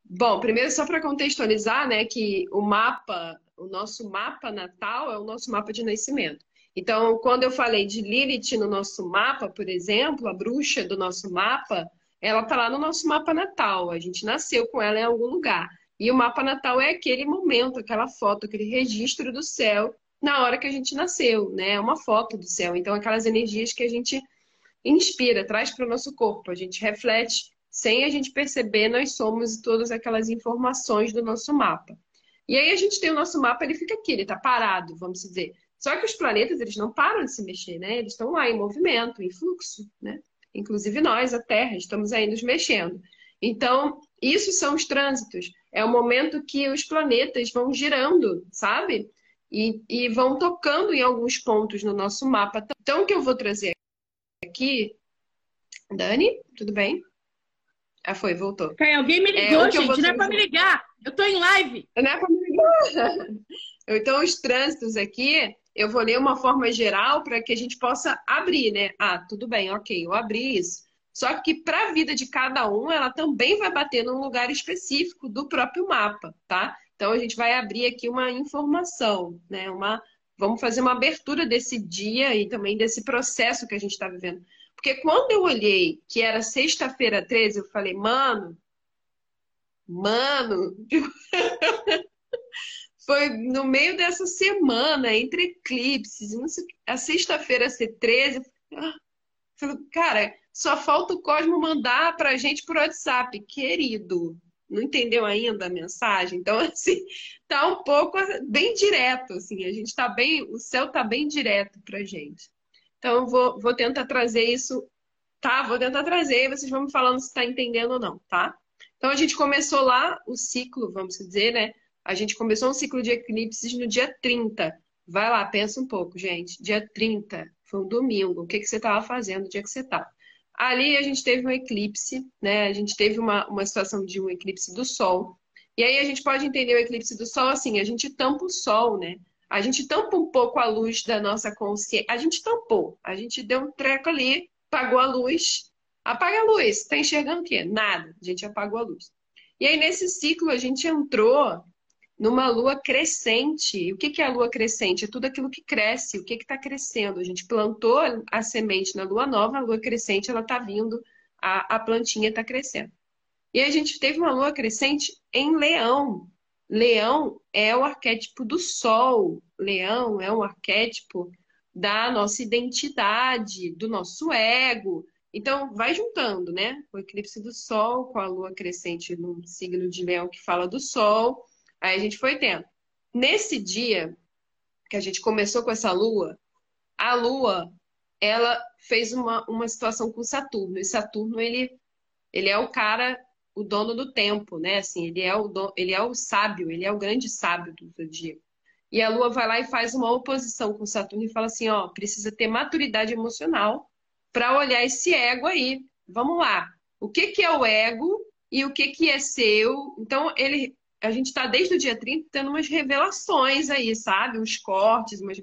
Bom, primeiro só para contextualizar, né, que o mapa, o nosso mapa natal é o nosso mapa de nascimento. Então, quando eu falei de Lilith no nosso mapa, por exemplo, a bruxa do nosso mapa, ela está lá no nosso mapa natal. A gente nasceu com ela em algum lugar. E o mapa natal é aquele momento, aquela foto, aquele registro do céu na hora que a gente nasceu, né? É uma foto do céu. Então, aquelas energias que a gente inspira, traz para o nosso corpo, a gente reflete sem a gente perceber, nós somos todas aquelas informações do nosso mapa. E aí a gente tem o nosso mapa, ele fica aqui, ele está parado, vamos dizer. Só que os planetas, eles não param de se mexer, né? Eles estão lá em movimento, em fluxo, né? Inclusive nós, a Terra, estamos aí nos mexendo. Então, isso são os trânsitos. É o momento que os planetas vão girando, sabe? E, e vão tocando em alguns pontos no nosso mapa. Então, o que eu vou trazer aqui. Dani, tudo bem? Ah, foi, voltou. Okay, alguém me é, ligou, é, gente. Não é para me ligar. Eu tô em live. Não é para me ligar. [LAUGHS] Então, os trânsitos aqui, eu vou ler uma forma geral para que a gente possa abrir, né? Ah, tudo bem, ok, eu abri isso. Só que para a vida de cada um, ela também vai bater num lugar específico do próprio mapa, tá? Então, a gente vai abrir aqui uma informação, né? Uma, vamos fazer uma abertura desse dia e também desse processo que a gente está vivendo. Porque quando eu olhei que era sexta-feira 13, eu falei, mano, mano, [LAUGHS] foi no meio dessa semana, entre eclipses, a sexta-feira ser 13, ah, falei, cara, só falta o Cosmo mandar pra gente por WhatsApp, querido. Não entendeu ainda a mensagem? Então, [LAUGHS] assim, tá um pouco bem direto, assim, a gente tá bem, o céu tá bem direto pra gente. Então, vou, vou tentar trazer isso, tá? Vou tentar trazer e vocês vão me falando se está entendendo ou não, tá? Então, a gente começou lá o ciclo, vamos dizer, né? A gente começou um ciclo de eclipses no dia 30. Vai lá, pensa um pouco, gente. Dia 30, foi um domingo. O que, que você estava fazendo no dia que você estava? Ali a gente teve um eclipse, né? A gente teve uma, uma situação de um eclipse do Sol. E aí a gente pode entender o eclipse do Sol assim: a gente tampa o Sol, né? A gente tampa um pouco a luz da nossa consciência. A gente tampou. A gente deu um treco ali, apagou a luz. Apaga a luz. Está enxergando o quê? Nada. A gente apagou a luz. E aí, nesse ciclo, a gente entrou numa lua crescente. E o que é a lua crescente? É tudo aquilo que cresce. O que está crescendo? A gente plantou a semente na lua nova, a lua crescente, ela está vindo, a, a plantinha está crescendo. E a gente teve uma lua crescente em leão. Leão é o arquétipo do sol, leão é um arquétipo da nossa identidade, do nosso ego. Então, vai juntando, né? O eclipse do sol com a lua crescente no signo de leão que fala do sol. Aí a gente foi tendo. Nesse dia que a gente começou com essa lua, a lua, ela fez uma, uma situação com Saturno. E Saturno, ele, ele é o cara o dono do tempo, né? Assim, ele é o, do, ele é o sábio, ele é o grande sábio do zodíaco. E a Lua vai lá e faz uma oposição com Saturno e fala assim, ó, precisa ter maturidade emocional para olhar esse ego aí. Vamos lá. O que que é o ego e o que que é seu? Então, ele a gente está desde o dia 30 tendo umas revelações aí, sabe? Uns cortes, umas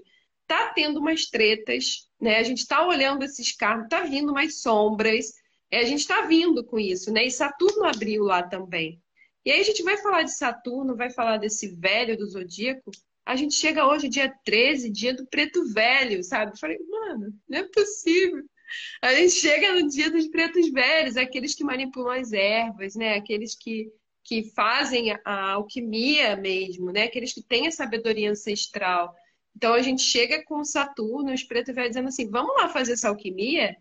tá tendo umas tretas, né? A gente está olhando esses carros, tá vindo umas sombras, é, a gente está vindo com isso, né? E Saturno abriu lá também. E aí a gente vai falar de Saturno, vai falar desse velho do zodíaco. A gente chega hoje, dia 13, dia do preto velho, sabe? Eu falei, mano, não é possível. A gente chega no dia dos pretos velhos, aqueles que manipulam as ervas, né? Aqueles que, que fazem a alquimia mesmo, né? Aqueles que têm a sabedoria ancestral. Então a gente chega com Saturno, os pretos velhos, dizendo assim: vamos lá fazer essa alquimia?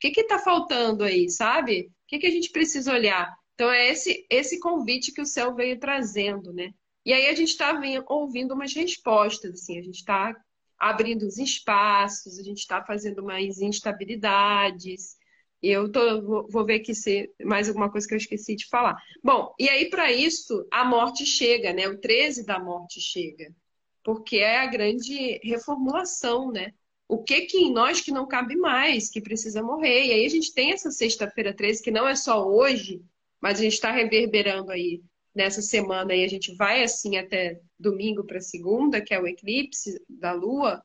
que está faltando aí, sabe? O que, que a gente precisa olhar? Então, é esse, esse convite que o céu veio trazendo, né? E aí a gente está ouvindo umas respostas, assim, a gente está abrindo os espaços, a gente está fazendo mais instabilidades. Eu tô, vou, ver aqui se mais alguma coisa que eu esqueci de falar. Bom, e aí para isso a morte chega, né? O 13 da morte chega, porque é a grande reformulação, né? o que que em nós que não cabe mais, que precisa morrer. E aí a gente tem essa sexta-feira 13, que não é só hoje, mas a gente está reverberando aí nessa semana e a gente vai assim até domingo para segunda, que é o eclipse da Lua.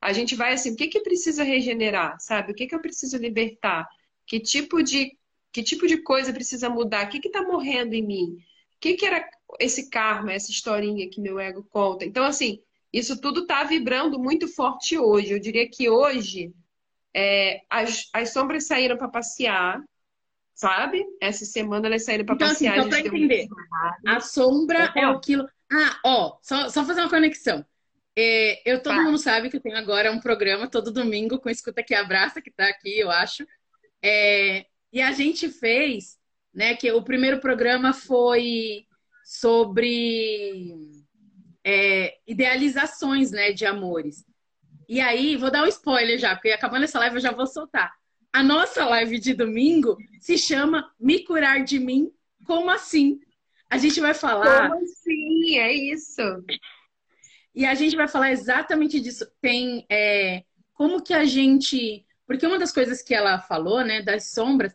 A gente vai assim, o que que precisa regenerar, sabe? O que que eu preciso libertar? Que tipo de que tipo de coisa precisa mudar? O que está morrendo em mim? O que, que era esse karma, essa historinha que meu ego conta? Então, assim, isso tudo está vibrando muito forte hoje. Eu diria que hoje é, as, as sombras saíram para passear, sabe? Essa semana elas saíram para então, assim, passear. Assim, então, para entender, a sombra é aquilo. Ah, ó, só, só fazer uma conexão. É, eu, todo mundo sabe que eu tenho agora um programa todo domingo com Escuta Que Abraça, que está aqui, eu acho. É, e a gente fez, né, que o primeiro programa foi sobre é, idealizações né, de amores. E aí, vou dar um spoiler já, porque acabando essa live eu já vou soltar. A nossa live de domingo se chama Me Curar de Mim, como assim? A gente vai falar. Como assim? É isso. E a gente vai falar exatamente disso. Tem é, como que a gente. Porque uma das coisas que ela falou, né, das sombras,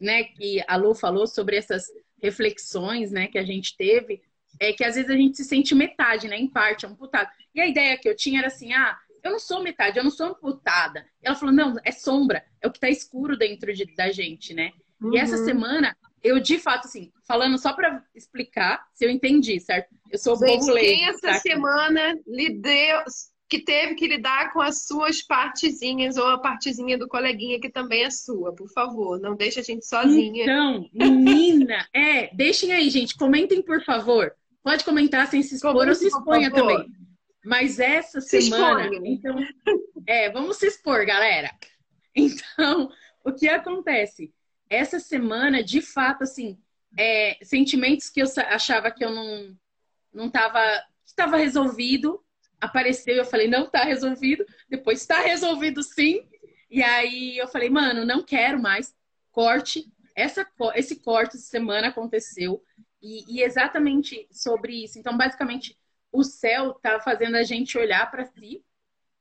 né, que a Lu falou sobre essas reflexões, né, que a gente teve, é que às vezes a gente se sente metade, né? Em parte, amputada. E a ideia que eu tinha era assim, ah, eu não sou metade, eu não sou amputada. Ela falou, não, é sombra, é o que tá escuro dentro de, da gente, né? Uhum. E essa semana, eu de fato, assim, falando só para explicar se eu entendi, certo? Eu sou gente, bobo Quem essa tá semana lhe deu, que teve que lidar com as suas partezinhas ou a partezinha do coleguinha que também é sua, por favor, não deixe a gente sozinha. Então, menina, [LAUGHS] é, deixem aí, gente, comentem por favor. Pode comentar sem se expor ou se exponha também. Mas essa se semana, então, é, vamos se expor, galera. [LAUGHS] Então, o que acontece? Essa semana, de fato, assim, é, sentimentos que eu achava que eu não não estava estava resolvido, apareceu e eu falei, não está resolvido. Depois está resolvido sim. E aí eu falei, mano, não quero mais. Corte. Essa, esse corte de semana aconteceu. E, e, exatamente sobre isso. Então, basicamente, o céu tá fazendo a gente olhar para si,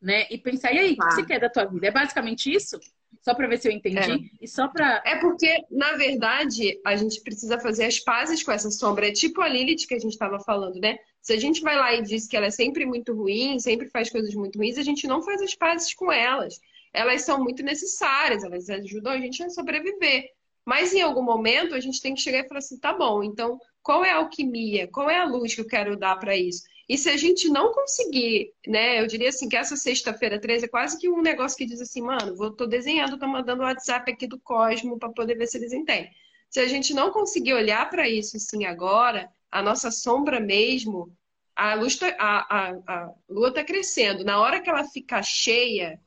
né? E pensar, e aí, o que você quer da tua vida? É basicamente isso? Só para ver se eu entendi. É. E só para. É porque, na verdade, a gente precisa fazer as pazes com essa sombra. É tipo a Lilith que a gente estava falando, né? Se a gente vai lá e diz que ela é sempre muito ruim, sempre faz coisas muito ruins, a gente não faz as pazes com elas. Elas são muito necessárias, elas ajudam a gente a sobreviver. Mas em algum momento a gente tem que chegar e falar assim: tá bom, então qual é a alquimia? Qual é a luz que eu quero dar para isso? E se a gente não conseguir, né? Eu diria assim que essa sexta-feira 13 é quase que um negócio que diz assim, mano, vou, tô desenhando, tô mandando o WhatsApp aqui do Cosmo para poder ver se eles entendem. Se a gente não conseguir olhar para isso assim agora, a nossa sombra mesmo, a luz tá, a, a, a lua está crescendo. Na hora que ela ficar cheia,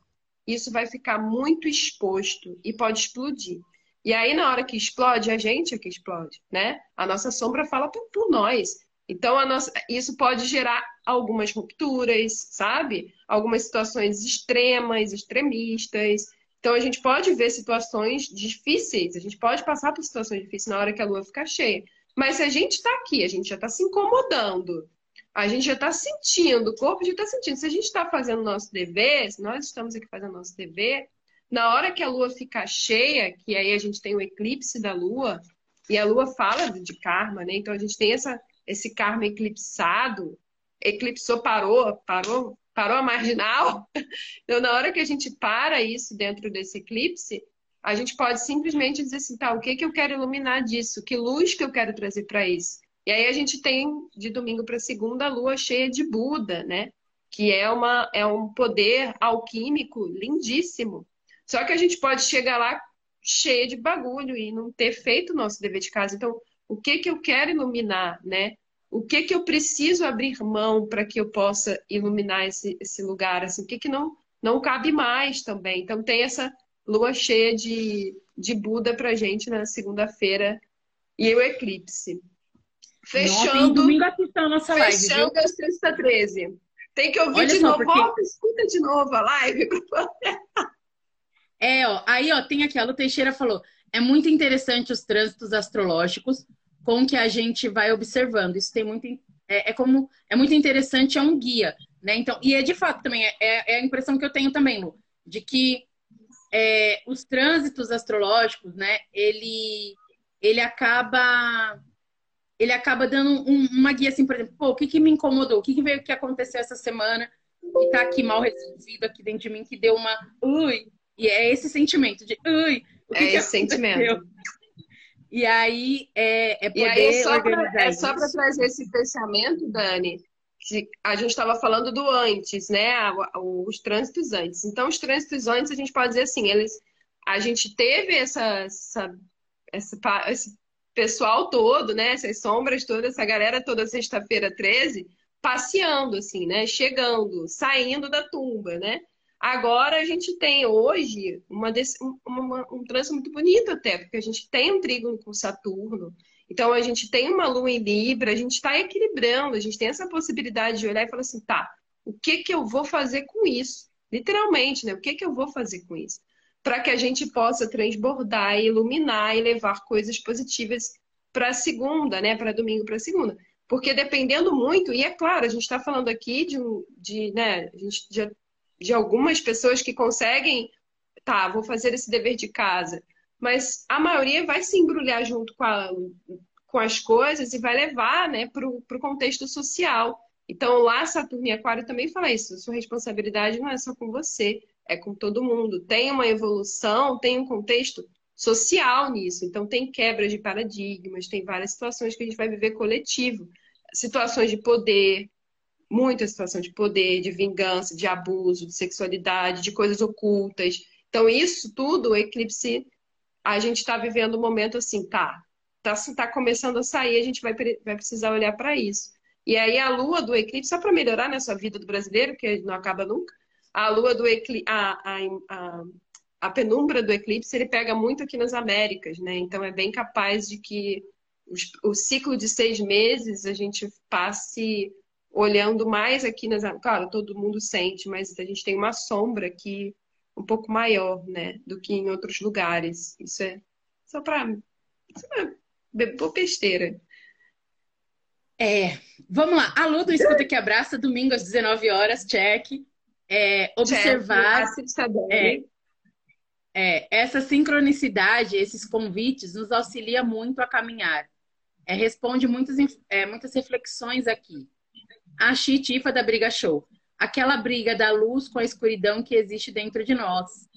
isso vai ficar muito exposto e pode explodir. E aí, na hora que explode, a gente é que explode, né? A nossa sombra fala por, por nós. Então, nossa, isso pode gerar algumas rupturas, sabe? Algumas situações extremas, extremistas. Então, a gente pode ver situações difíceis, a gente pode passar por situações difíceis na hora que a lua ficar cheia. Mas se a gente está aqui, a gente já está se incomodando, a gente já está sentindo, o corpo já está sentindo. Se a gente está fazendo nosso dever, se nós estamos aqui fazendo nosso dever, na hora que a lua ficar cheia, que aí a gente tem o eclipse da lua, e a lua fala de karma, né? Então a gente tem essa, esse karma eclipsado, eclipsou, parou, parou, parou a marginal. [LAUGHS] Então, na hora que a gente para isso dentro desse eclipse, a gente pode simplesmente dizer assim, tá, o que, que eu quero iluminar disso? Que luz que eu quero trazer para isso? E aí a gente tem, de domingo para segunda, a lua cheia de Buda, né? Que é, uma, é um poder alquímico lindíssimo. Só que a gente pode chegar lá cheia de bagulho e não ter feito o nosso dever de casa. Então, o que que eu quero iluminar, né? O que que eu preciso abrir mão para que eu possa iluminar esse, esse lugar? Assim, o que que não, não cabe mais também? Então, tem essa lua cheia de, de Buda para gente na segunda-feira e o eclipse. Fechando. domingo assistam a nossa live. Fechando a sexta 13. Tem que ouvir Olha de só, novo. Porque... Volta, escuta de novo a live. [LAUGHS] É, ó, aí ó, tem aqui, a Lu Teixeira falou, é muito interessante os trânsitos astrológicos com que a gente vai observando. Isso tem muito, é, é como, é muito interessante, é um guia, né? Então, e é de fato também, é, é, a impressão que eu tenho também, Lu. de que é, os trânsitos astrológicos, né, ele, ele acaba ele acaba dando um, uma guia assim, por exemplo, pô, o que, que me incomodou? O que, que veio que aconteceu essa semana e tá aqui mal resolvido aqui dentro de mim, que deu uma ui, e é esse sentimento de ui, o que é que esse aconteceu? sentimento. [LAUGHS] E aí é, é poder e aí é só pra, é só para trazer esse pensamento, Dani, que a gente estava falando do antes, né? Os trânsitos antes. Então, os trânsitos antes, a gente pode dizer assim, eles, a gente teve essa, essa, essa esse pessoal todo, né? Essas sombras todas, essa galera toda sexta-feira 13, passeando, assim, né? Chegando, saindo da tumba, né? Agora a gente tem hoje uma, uma, um trânsito muito bonito até, porque a gente tem um trígono com Saturno, então a gente tem uma lua em Libra, a gente está equilibrando, a gente tem essa possibilidade de olhar e falar assim, tá, o que que eu vou fazer com isso? Literalmente, né? O que que eu vou fazer com isso? Para que a gente possa transbordar, iluminar e levar coisas positivas para segunda, né? Para domingo, para segunda. Porque dependendo muito, e é claro, a gente está falando aqui de, de, né, já de algumas pessoas que conseguem, tá, vou fazer esse dever de casa, mas a maioria vai se embrulhar junto com, a, com as coisas e vai levar né, para o contexto social. Então, lá, Saturno e Aquário também fala isso. Sua responsabilidade não é só com você, é com todo mundo. Tem uma evolução, tem um contexto social nisso. Então, tem quebra de paradigmas, tem várias situações que a gente vai viver coletivo. Situações de poder, muita situação de poder, de vingança, de abuso, de sexualidade, de coisas ocultas. Então, isso tudo, o eclipse, a gente está vivendo um momento assim, tá, tá, tá começando a sair, a gente vai, vai precisar olhar para isso. E aí a lua do eclipse, só para melhorar nessa vida do brasileiro, que não acaba nunca, a lua do eclipse, a, a, a, a penumbra do eclipse, ele pega muito aqui nas Américas, né? Então é bem capaz de que o ciclo de seis meses a gente passe olhando mais aqui nas. Claro, todo mundo sente, mas a gente tem uma sombra aqui um pouco maior, né, do que em outros lugares. Isso é só para é besteira. É, vamos lá. Alô do Escuta que Abraça, domingo às 19 horas, check. É, observar. Check, é, é, essa sincronicidade, esses convites, nos auxilia muito a caminhar. É, responde muitas, é, muitas reflexões aqui a chitifa da briga show. Aquela briga da luz com a escuridão que existe dentro de nós.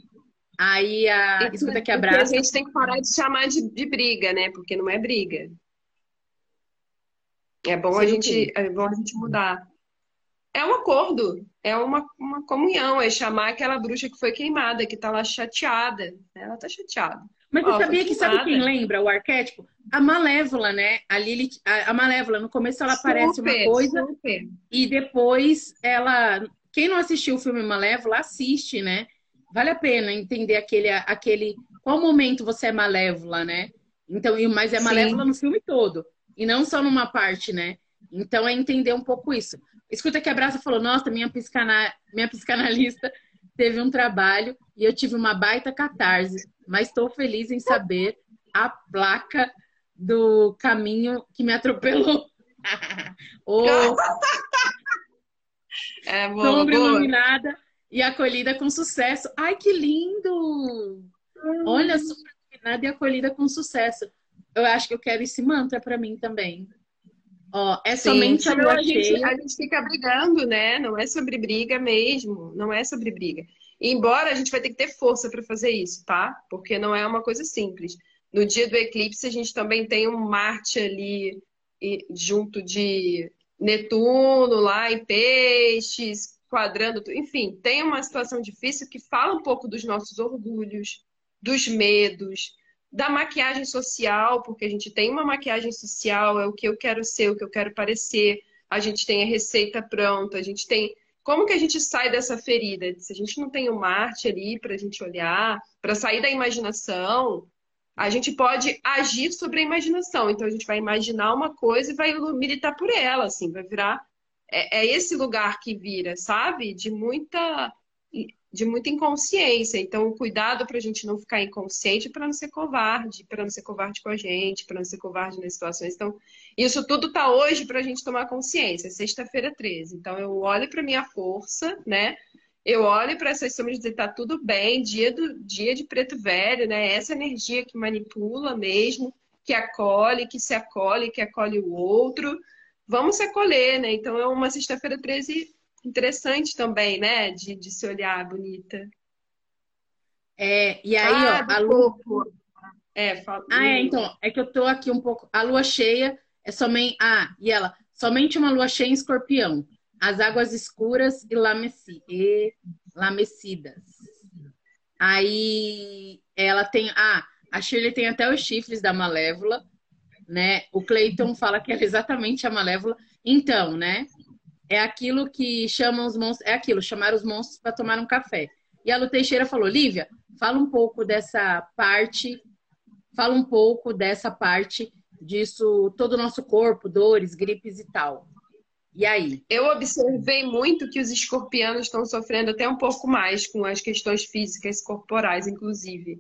Aí a e, escuta que abraça. A gente tem que parar de chamar de, de briga, né? Porque não é briga. É bom, a gente, é bom a gente mudar. É um acordo, é uma, uma comunhão, é chamar aquela bruxa que foi queimada, que tá lá chateada. Ela tá chateada. Mas você sabia que sabe quem lembra o arquétipo? A Malévola, né? A Lilith, a, a Malévola, no começo ela parece uma coisa super. e depois ela. Quem não assistiu o filme Malévola, assiste, né? Vale a pena entender aquele, aquele. Qual momento você é malévola, né? Então, mas é malévola Sim. no filme todo. E não só numa parte, né? Então é entender um pouco isso. Escuta que a Braça falou, nossa, minha, psicana... minha psicanalista teve um trabalho e eu tive uma baita catarse mas estou feliz em saber a placa do caminho que me atropelou. [LAUGHS] oh, é, boa, sombra boa. iluminada e acolhida com sucesso. Ai, que lindo! Olha, sombra iluminada e acolhida com sucesso. Eu acho que eu quero esse mantra para mim também. Ó, é Sim, somente lua a gente, a gente fica brigando, né? Não é sobre briga mesmo. Não é sobre briga. Embora a gente vai ter que ter força para fazer isso, tá? Porque não é uma coisa simples. No dia do eclipse, a gente também tem um Marte ali junto de Netuno lá em peixes, quadrando, enfim, tem uma situação difícil que fala um pouco dos nossos orgulhos, dos medos, da maquiagem social, porque a gente tem uma maquiagem social, é o que eu quero ser, o que eu quero parecer, a gente tem a receita pronta, a gente tem como que a gente sai dessa ferida? Se a gente não tem o Marte ali para a gente olhar, para sair da imaginação, a gente pode agir sobre a imaginação. Então a gente vai imaginar uma coisa e vai militar por ela, assim, vai virar. É, é esse lugar que vira, sabe? De muita de muita inconsciência. Então, cuidado para a gente não ficar inconsciente, para não ser covarde, para não ser covarde com a gente, para não ser covarde nas situações. Então, isso tudo está hoje para a gente tomar consciência. Sexta-feira 13. Então, eu olho para minha força, né? eu olho para essas sombras e dizer, tá tudo bem, dia do dia de preto velho, né? Essa energia que manipula mesmo, que acolhe, que se acolhe, que acolhe o outro. Vamos se acolher, né? Então é uma sexta-feira 13 interessante também, né? De, de se olhar bonita. É, e aí, ah, ó, a lua. É, fala... Ah, é, então, é que eu tô aqui um pouco. A lua cheia é somente. Ah, e ela, somente uma lua cheia em escorpião. As águas escuras e, lameci... e lamecidas. Aí ela tem. Ah, a Shirley tem até os chifres da Malévola, né? O Clayton fala que é exatamente a Malévola. Então, né? É aquilo que chamam os monstros. É aquilo, chamar os monstros para tomar um café. E a Lu Teixeira falou: Lívia, fala um pouco dessa parte, fala um pouco dessa parte disso, todo o nosso corpo, dores, gripes e tal. E aí? Eu observei muito que os escorpianos estão sofrendo até um pouco mais com as questões físicas corporais, inclusive.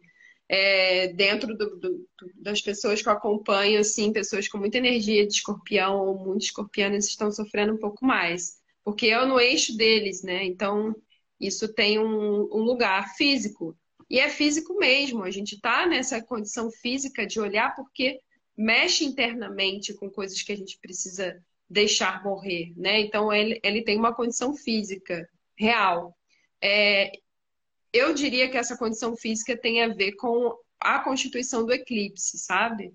É, dentro do, do, das pessoas que eu acompanho, assim, pessoas com muita energia de escorpião ou muito escorpianas estão sofrendo um pouco mais. Porque é no eixo deles, né? Então, isso tem um, um lugar físico. E é físico mesmo. A gente está nessa condição física de olhar porque mexe internamente com coisas que a gente precisa deixar morrer, né? Então ele, ele tem uma condição física real. É, eu diria que essa condição física tem a ver com a constituição do eclipse, sabe?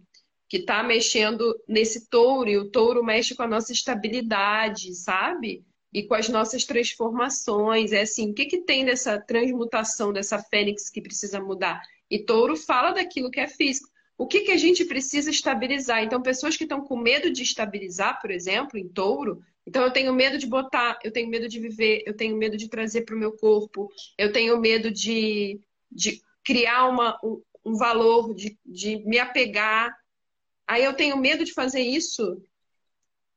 Que está mexendo nesse touro, e o touro mexe com a nossa estabilidade, sabe? e com as nossas transformações. É assim, o que, que tem dessa transmutação, dessa fênix que precisa mudar? E touro fala daquilo que é físico. O que, que a gente precisa estabilizar? Então, pessoas que estão com medo de estabilizar, por exemplo, em touro, então eu tenho medo de botar, eu tenho medo de viver, eu tenho medo de trazer para o meu corpo, eu tenho medo de, de criar uma, um, um valor, de, de me apegar. Aí eu tenho medo de fazer isso,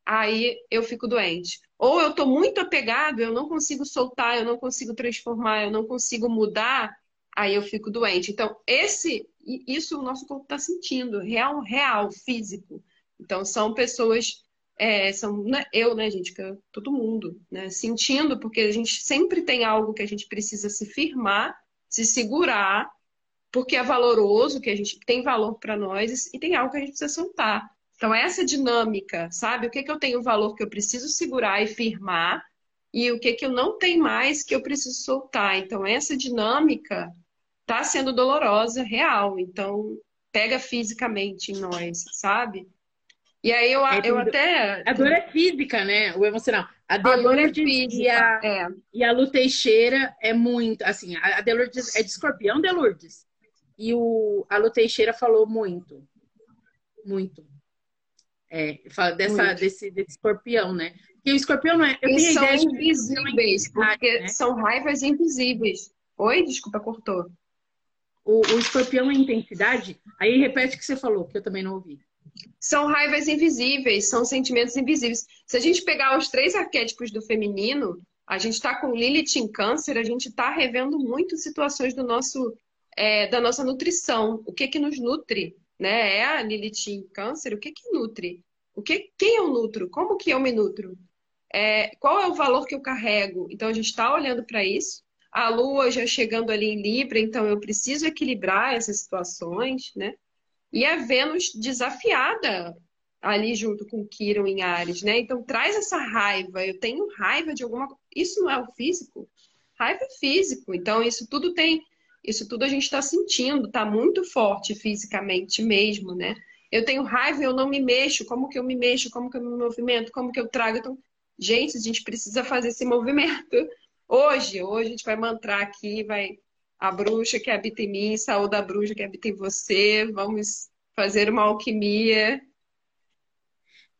aí eu fico doente. Ou eu estou muito apegado, eu não consigo soltar, eu não consigo transformar, eu não consigo mudar, aí eu fico doente. Então, esse, isso o nosso corpo está sentindo, real, real, físico. Então, são pessoas, é, são né, eu, né, gente, que todo mundo, né, sentindo, porque a gente sempre tem algo que a gente precisa se firmar, se segurar, porque é valoroso, que a gente tem valor para nós, e tem algo que a gente precisa soltar. Então, essa dinâmica, sabe? O que, que eu tenho valor que eu preciso segurar e firmar, e o que, que eu não tenho mais que eu preciso soltar. Então, essa dinâmica está sendo dolorosa, real. Então, pega fisicamente em nós, sabe? E aí eu, é, eu até. A dor é física, né? O emocional. A Delurdes é e, a, é. e a Lu Teixeira é muito. Assim, a Delurdes é de escorpião, Delurdes. E o, a Lu Teixeira falou muito. Muito. É, fala dessa, desse, desse escorpião, né? Porque o escorpião não é. Eu e são invisíveis, é porque né? são raivas invisíveis. Oi, desculpa, cortou. O, o escorpião é intensidade. Aí repete o que você falou, que eu também não ouvi. São raivas invisíveis, são sentimentos invisíveis. Se a gente pegar os três arquétipos do feminino, a gente está com Lilith em câncer, a gente está revendo muito situações do nosso, é, da nossa nutrição. O que que nos nutre? né? É a Lilith em câncer, o que que nutre? O que, quem eu nutro? Como que eu me nutro? É, qual é o valor que eu carrego? Então a gente está olhando para isso. A Lua já chegando ali em Libra, então eu preciso equilibrar essas situações, né? E a Vênus desafiada ali junto com Quiron em Ares, né? Então traz essa raiva. Eu tenho raiva de alguma coisa. Isso não é o físico? Raiva é físico. Então isso tudo tem isso tudo a gente está sentindo, está muito forte fisicamente mesmo, né? Eu tenho raiva e eu não me mexo. Como que eu me mexo? Como que eu me movimento? Como que eu trago? Então, gente, a gente precisa fazer esse [LAUGHS] movimento. Hoje, hoje a gente vai mantrar aqui, vai a bruxa que habita em mim, saúde da bruxa que habita em você. Vamos fazer uma alquimia.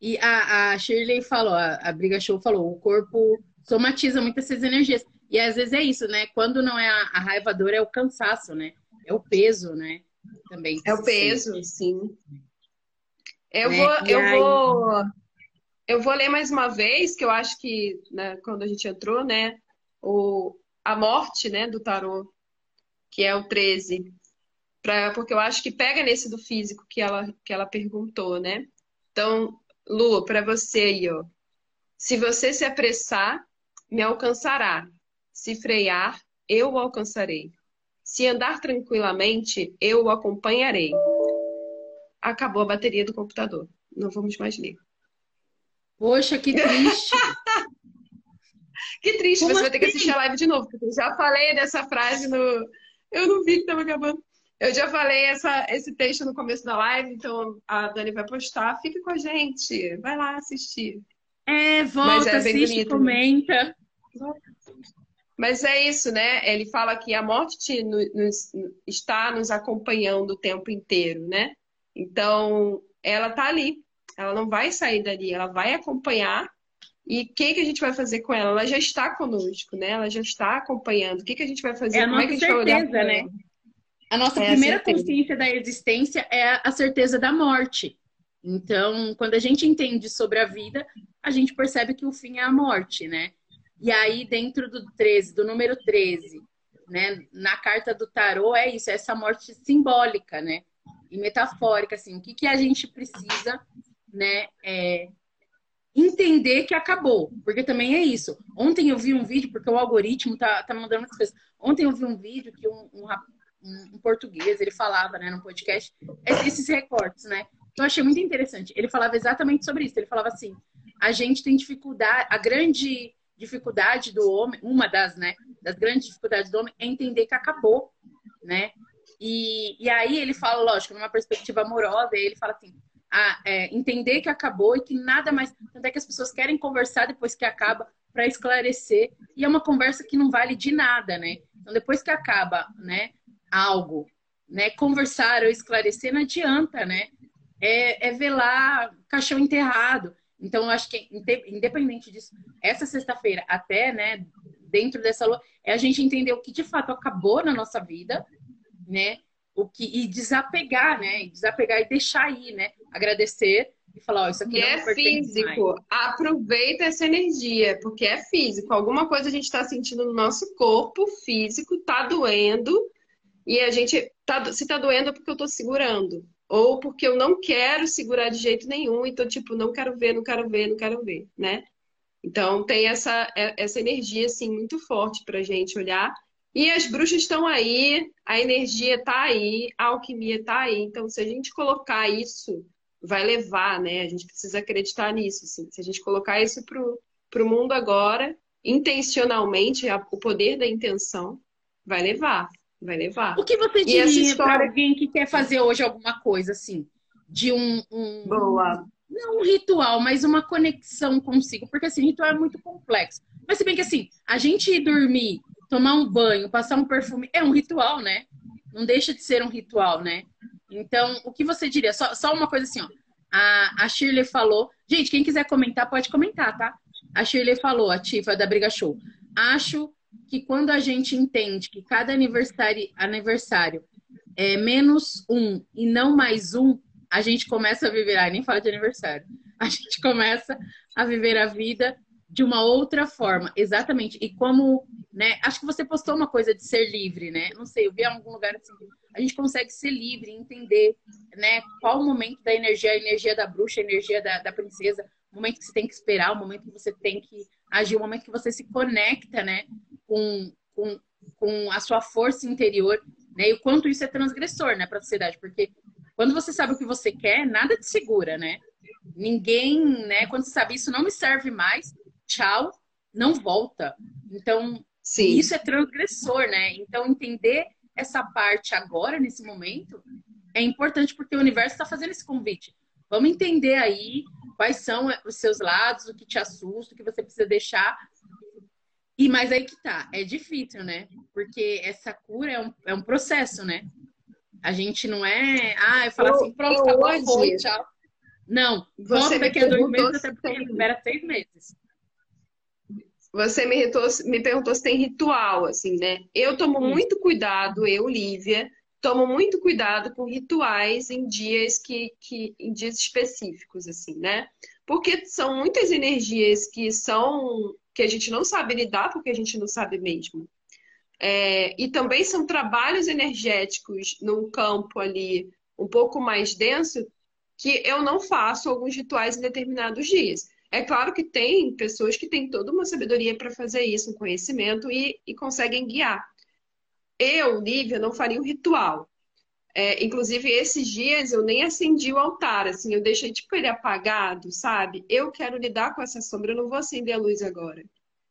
E a, a Shirley falou, a, a Briga Show falou, o corpo somatiza muito essas energias. E às vezes é isso, né? Quando não é a, a raiva, a dor é o cansaço, né? É o peso, né? Também. É o peso, sente. sim. Eu, né? vou, eu aí... vou. Eu vou ler mais uma vez, que eu acho que né, quando a gente entrou, né? O, a morte né, do tarô, que é o 13. Pra, porque eu acho que pega nesse do físico que ela, que ela perguntou, né? Então, Lu, para você aí, ó. Se você se apressar, me alcançará. Se frear, eu o alcançarei. Se andar tranquilamente, eu o acompanharei. Acabou a bateria do computador. Não vamos mais ler. Poxa, que triste. [LAUGHS] que triste, Como você assim? vai ter que assim? assistir a live de novo, porque eu já falei dessa frase no. Eu não vi que estava acabando. Eu já falei essa, esse texto no começo da live, então a Dani vai postar. Fique com a gente. Vai lá assistir. É, volta, é assiste, bonito, comenta. Né? Mas é isso, né? Ele fala que a morte nos, está nos acompanhando o tempo inteiro, né? Então, ela tá ali. Ela não vai sair dali, ela vai acompanhar. E o que, que a gente vai fazer com ela? Ela já está conosco, né? Ela já está acompanhando. O que, que a gente vai fazer? É a Como é que a gente certeza, vai olhar né? A nossa é primeira a consciência da existência é a certeza da morte. Então, quando a gente entende sobre a vida, a gente percebe que o fim é a morte, né? E aí, dentro do 13, do número 13, né? Na carta do tarô é isso, é essa morte simbólica, né? E metafórica, assim, o que, que a gente precisa, né? É entender que acabou, porque também é isso. Ontem eu vi um vídeo, porque o algoritmo tá, tá mandando muitas coisas. Ontem eu vi um vídeo que um, um, um, português, ele falava, né, no podcast, esses recortes, né? eu achei muito interessante. Ele falava exatamente sobre isso. Ele falava assim: a gente tem dificuldade, a grande dificuldade do homem, uma das, né, das grandes dificuldades do homem é entender que acabou, né? E, e aí ele fala, lógico, numa perspectiva amorosa, ele fala assim: a, é, entender que acabou e que nada mais. Tanto é que as pessoas querem conversar depois que acaba para esclarecer. E é uma conversa que não vale de nada, né? Então, depois que acaba, né, algo, né, conversar ou esclarecer não adianta, né? é, é velar caixão enterrado. Então, eu acho que, independente disso, essa sexta-feira, até, né, dentro dessa lua, é a gente entender o que de fato acabou na nossa vida, né? O que, e desapegar, né? Desapegar e deixar aí, né? Agradecer e falar, ó, oh, isso aqui e é físico. Mais. Aproveita essa energia, porque é físico. Alguma coisa a gente está sentindo no nosso corpo físico, tá doendo, e a gente tá, se tá doendo é porque eu tô segurando ou porque eu não quero segurar de jeito nenhum, então, tipo, não quero ver, não quero ver, não quero ver, né? Então, tem essa, é, essa energia, assim, muito forte pra gente olhar. E as bruxas estão aí, a energia tá aí, a alquimia tá aí. Então, se a gente colocar isso, vai levar, né? A gente precisa acreditar nisso, assim. Se a gente colocar isso pro, pro mundo agora, intencionalmente, o poder da intenção, vai levar. Vai levar. O que você diria história... para alguém que quer fazer hoje alguma coisa assim? De um, um. Boa. Não um ritual, mas uma conexão consigo. Porque assim, ritual é muito complexo. Mas se bem que assim, a gente ir dormir, tomar um banho, passar um perfume, é um ritual, né? Não deixa de ser um ritual, né? Então, o que você diria? Só, só uma coisa assim, ó. A, a Shirley falou. Gente, quem quiser comentar, pode comentar, tá? A Shirley falou, a Tifa da Briga Show. Acho que quando a gente entende que cada aniversário, aniversário é menos um e não mais um, a gente começa a viver, ah, nem fala de aniversário, a gente começa a viver a vida de uma outra forma, exatamente. E como, né, acho que você postou uma coisa de ser livre, né? Não sei, eu vi em algum lugar assim, a gente consegue ser livre, entender, né, qual o momento da energia, a energia da bruxa, a energia da, da princesa, o momento que você tem que esperar, o momento que você tem que agir, o momento que você se conecta, né, com, com, com a sua força interior, né? E o quanto isso é transgressor, né, para a sociedade, porque quando você sabe o que você quer, nada te segura, né? Ninguém, né? Quando você sabe isso não me serve mais, tchau, não volta. Então, Sim. isso é transgressor, né? Então, entender essa parte agora, nesse momento, é importante porque o universo está fazendo esse convite. Vamos entender aí quais são os seus lados, o que te assusta, o que você precisa deixar e mas aí que tá, é difícil, né? Porque essa cura é um, é um processo, né? A gente não é, ah, eu falo assim, pronto, acabou, foi, tchau. Não, você daqui a dois meses, até porque libera seis meses. Você me, irritou, me perguntou se tem ritual, assim, né? Eu tomo hum. muito cuidado, eu, Lívia, tomo muito cuidado com rituais em dias que, que em dias específicos, assim, né? Porque são muitas energias que são que a gente não sabe lidar porque a gente não sabe mesmo. É, e também são trabalhos energéticos num campo ali um pouco mais denso que eu não faço alguns rituais em determinados dias. É claro que tem pessoas que têm toda uma sabedoria para fazer isso, um conhecimento e, e conseguem guiar. Eu, Lívia, não faria um ritual. É, inclusive, esses dias eu nem acendi o altar, assim, eu deixei tipo ele apagado, sabe? Eu quero lidar com essa sombra, eu não vou acender a luz agora.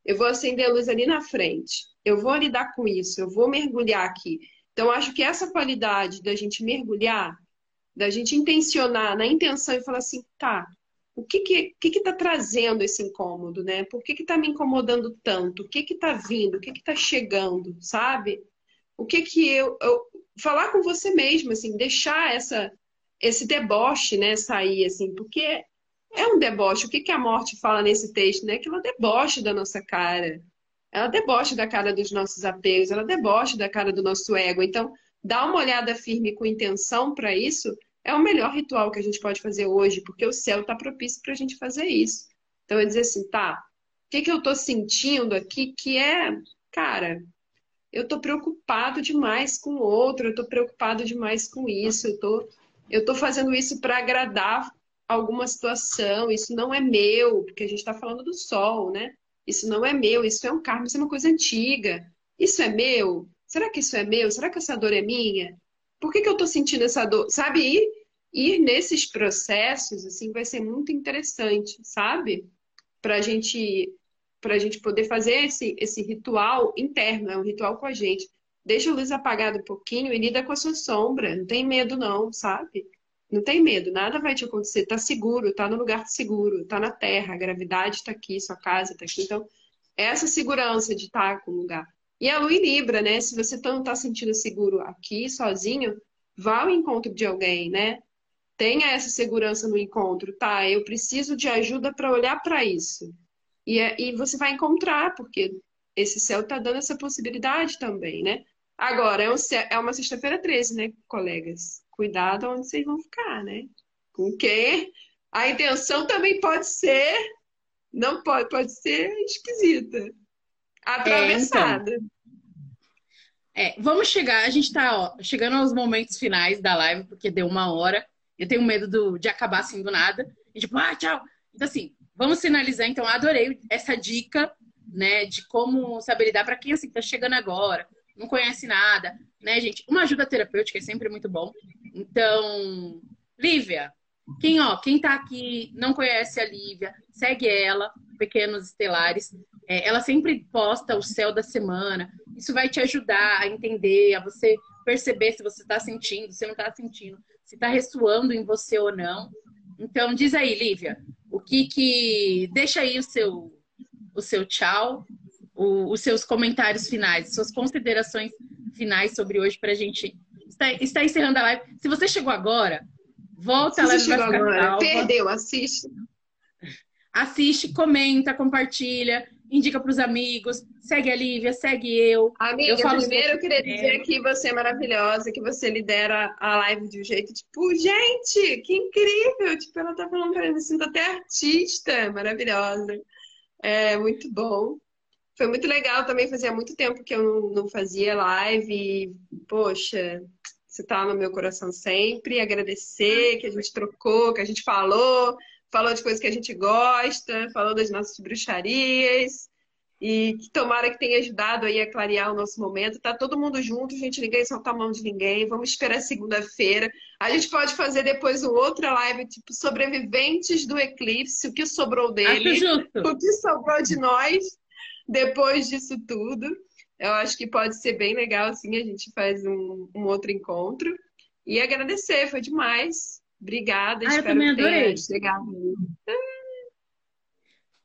Eu vou acender a luz ali na frente. Eu vou lidar com isso, eu vou mergulhar aqui. Então, acho que essa qualidade da gente mergulhar, da gente intencionar na intenção e falar assim, tá, o que que, que, que tá trazendo esse incômodo, né? Por que que tá me incomodando tanto? O que que tá vindo? O que que chegando, sabe? O que que eu, eu falar com você mesmo, assim, deixar essa esse deboche, né, sair assim, porque é um deboche. O que que a morte fala nesse texto, né? Que ela deboche da nossa cara. Ela deboche da cara dos nossos apegos, ela deboche da cara do nosso ego. Então, dar uma olhada firme com intenção para isso é o melhor ritual que a gente pode fazer hoje, porque o céu está propício para a gente fazer isso. Então, é dizer assim, tá, o que, que eu estou sentindo aqui que é, cara, eu estou preocupado demais com o outro, eu estou preocupado demais com isso, eu tô, eu tô fazendo isso para agradar alguma situação, isso não é meu, porque a gente está falando do sol, né? Isso não é meu, isso é um karma, isso é uma coisa antiga. Isso é meu? Será que isso é meu? Será que essa dor é minha? Por que, que eu estou sentindo essa dor? Sabe, ir nesses processos, assim, vai ser muito interessante, sabe? Para gente para a gente poder fazer esse, esse ritual interno, é um ritual com a gente. Deixa a luz apagada um pouquinho e lida com a sua sombra. Não tem medo, não, sabe? Não tem medo, nada vai te acontecer. Tá seguro, tá no lugar seguro, tá na terra, a gravidade está aqui, sua casa está aqui. Então, é essa segurança de estar com o lugar. E a lua em Libra, né? Se você não está sentindo seguro aqui, sozinho, vá ao encontro de alguém, né? Tenha essa segurança no encontro, tá? Eu preciso de ajuda para olhar para isso. E, é, e você vai encontrar, porque esse céu está dando essa possibilidade também, né? Agora, é, um, é uma sexta-feira 13, né, colegas? Cuidado onde vocês vão ficar, né? Com quem? A intenção também pode ser, não pode, pode ser esquisita. Atravessada. É, então. é vamos chegar, a gente está chegando aos momentos finais da live, porque deu uma hora. Eu tenho medo do, de acabar assim do nada. E tipo, ah, tchau. Então, assim, Vamos finalizar, então. Adorei essa dica, né, de como saber lidar para quem assim tá chegando agora, não conhece nada, né, gente? Uma ajuda terapêutica é sempre muito bom. Então, Lívia, quem, ó, quem tá aqui não conhece a Lívia, segue ela, Pequenos Estelares. É, ela sempre posta o céu da semana. Isso vai te ajudar a entender, a você perceber se você está sentindo, se não está sentindo, se está ressoando em você ou não. Então, diz aí, Lívia, o que que. Deixa aí o seu, o seu tchau, o, os seus comentários finais, suas considerações finais sobre hoje para a gente. Está, está encerrando a live. Se você chegou agora, volta lá. Chegou agora, perdeu, assiste. Assiste, comenta, compartilha indica para os amigos, segue a Lívia, segue eu. Amiga, eu falo primeiro eu queria dizer que você é maravilhosa, que você lidera a live de um jeito, tipo, gente, que incrível! Tipo, ela tá falando para mim, me sinto até artista, maravilhosa. É muito bom. Foi muito legal também, fazia muito tempo que eu não, não fazia live. E, poxa, você tá no meu coração sempre. Agradecer que a gente trocou, que a gente falou falou de coisas que a gente gosta, falou das nossas bruxarias. E que tomara que tenha ajudado aí a clarear o nosso momento. Tá todo mundo junto, gente, ninguém solta a mão de ninguém. Vamos esperar segunda-feira. A gente pode fazer depois uma outra live, tipo, sobreviventes do eclipse, o que sobrou dele, o que sobrou de nós depois disso tudo. Eu acho que pode ser bem legal, assim, a gente faz um, um outro encontro. E agradecer, foi demais. Obrigada, ah, espero que tenha chegado.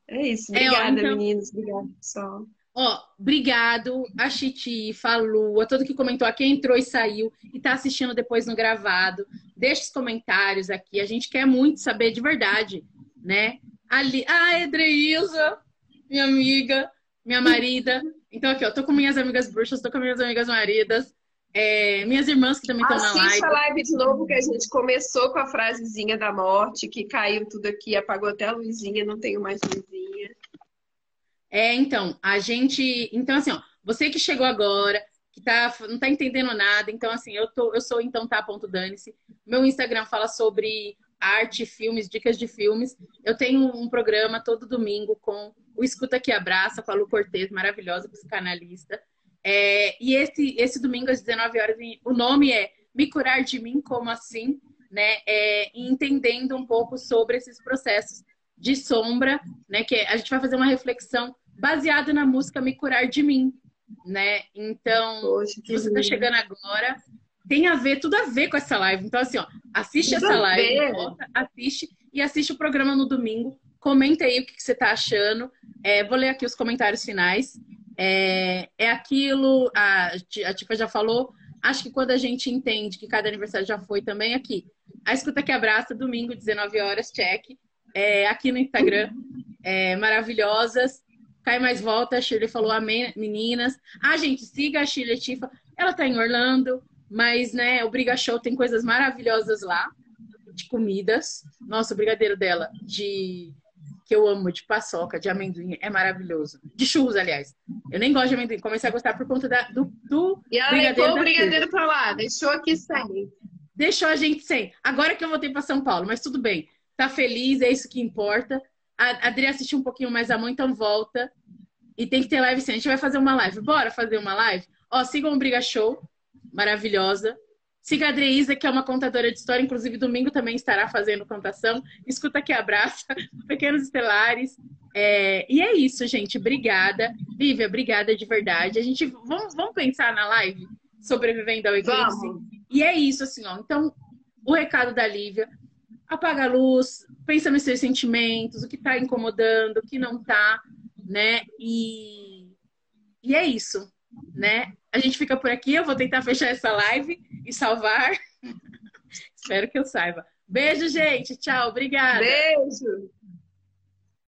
É isso, obrigada, é, então... meninos. Obrigada, pessoal. Ó, obrigado a Chiti, Falu, a todo que comentou, a quem entrou e saiu e tá assistindo depois no gravado. Deixe os comentários aqui, a gente quer muito saber de verdade, né? Ali, ah, Edreilza, minha amiga, minha marida. Então aqui, ó, tô com minhas amigas bruxas, tô com minhas amigas maridas. É, minhas irmãs que também estão na live. Assista a live de novo, que a gente começou com a frasezinha da morte, que caiu tudo aqui, apagou até a luzinha, não tenho mais luzinha. É, então, a gente. Então, assim, ó, você que chegou agora, que tá, não tá entendendo nada, então, assim, eu, tô, eu sou então tá ponto dane-se. Meu Instagram fala sobre arte, filmes, dicas de filmes. Eu tenho um programa todo domingo com o Escuta Que Abraça, com a Lu Cortez, maravilhosa psicanalista. É, e esse, esse domingo às 19 horas, o nome é Me Curar de Mim, como assim? Né? É, entendendo um pouco sobre esses processos de sombra, né? Que a gente vai fazer uma reflexão baseada na música Me Curar de Mim, né? Então, Poxa, se você está chegando agora, tem a ver, tudo a ver com essa live. Então, assim, ó, assiste tudo essa live, volta, assiste e assiste o programa no domingo. Comenta aí o que, que você está achando. É, vou ler aqui os comentários finais. É, é aquilo, a, a Tifa já falou. Acho que quando a gente entende que cada aniversário já foi também aqui. A escuta que abraça, domingo, 19 horas, check. É, aqui no Instagram. É, maravilhosas. Cai mais volta, a Shirley falou amém, meninas. Ah, gente, siga a Shirley Tifa. Ela tá em Orlando, mas, né, o Briga Show tem coisas maravilhosas lá, de comidas. Nossa, o brigadeiro dela, de que eu amo, de paçoca, de amendoim, é maravilhoso. De churros, aliás. Eu nem gosto de amendoim, comecei a gostar por conta da, do, do E ela levou o brigadeiro pra lá, deixou aqui sem. Deixou a gente sem. Agora que eu voltei para São Paulo, mas tudo bem. Tá feliz, é isso que importa. A Adri assistiu um pouquinho mais a mão, então volta. E tem que ter live sim. A gente vai fazer uma live. Bora fazer uma live? Ó, sigam o Briga Show maravilhosa. Siga a Adreisa, que é uma contadora de história, inclusive domingo também estará fazendo contação. Escuta que abraça, [LAUGHS] Pequenos Estelares. É, e é isso, gente. Obrigada. Lívia, obrigada de verdade. A gente vamos, vamos pensar na live sobrevivendo ao eclipse. Vamos. E é isso, assim, ó. Então, o recado da Lívia: apaga a luz, pensa nos seus sentimentos, o que está incomodando, o que não está, né? E, e é isso, né? A gente fica por aqui. Eu vou tentar fechar essa live e salvar. [LAUGHS] Espero que eu saiba. Beijo, gente. Tchau. Obrigada. Beijo.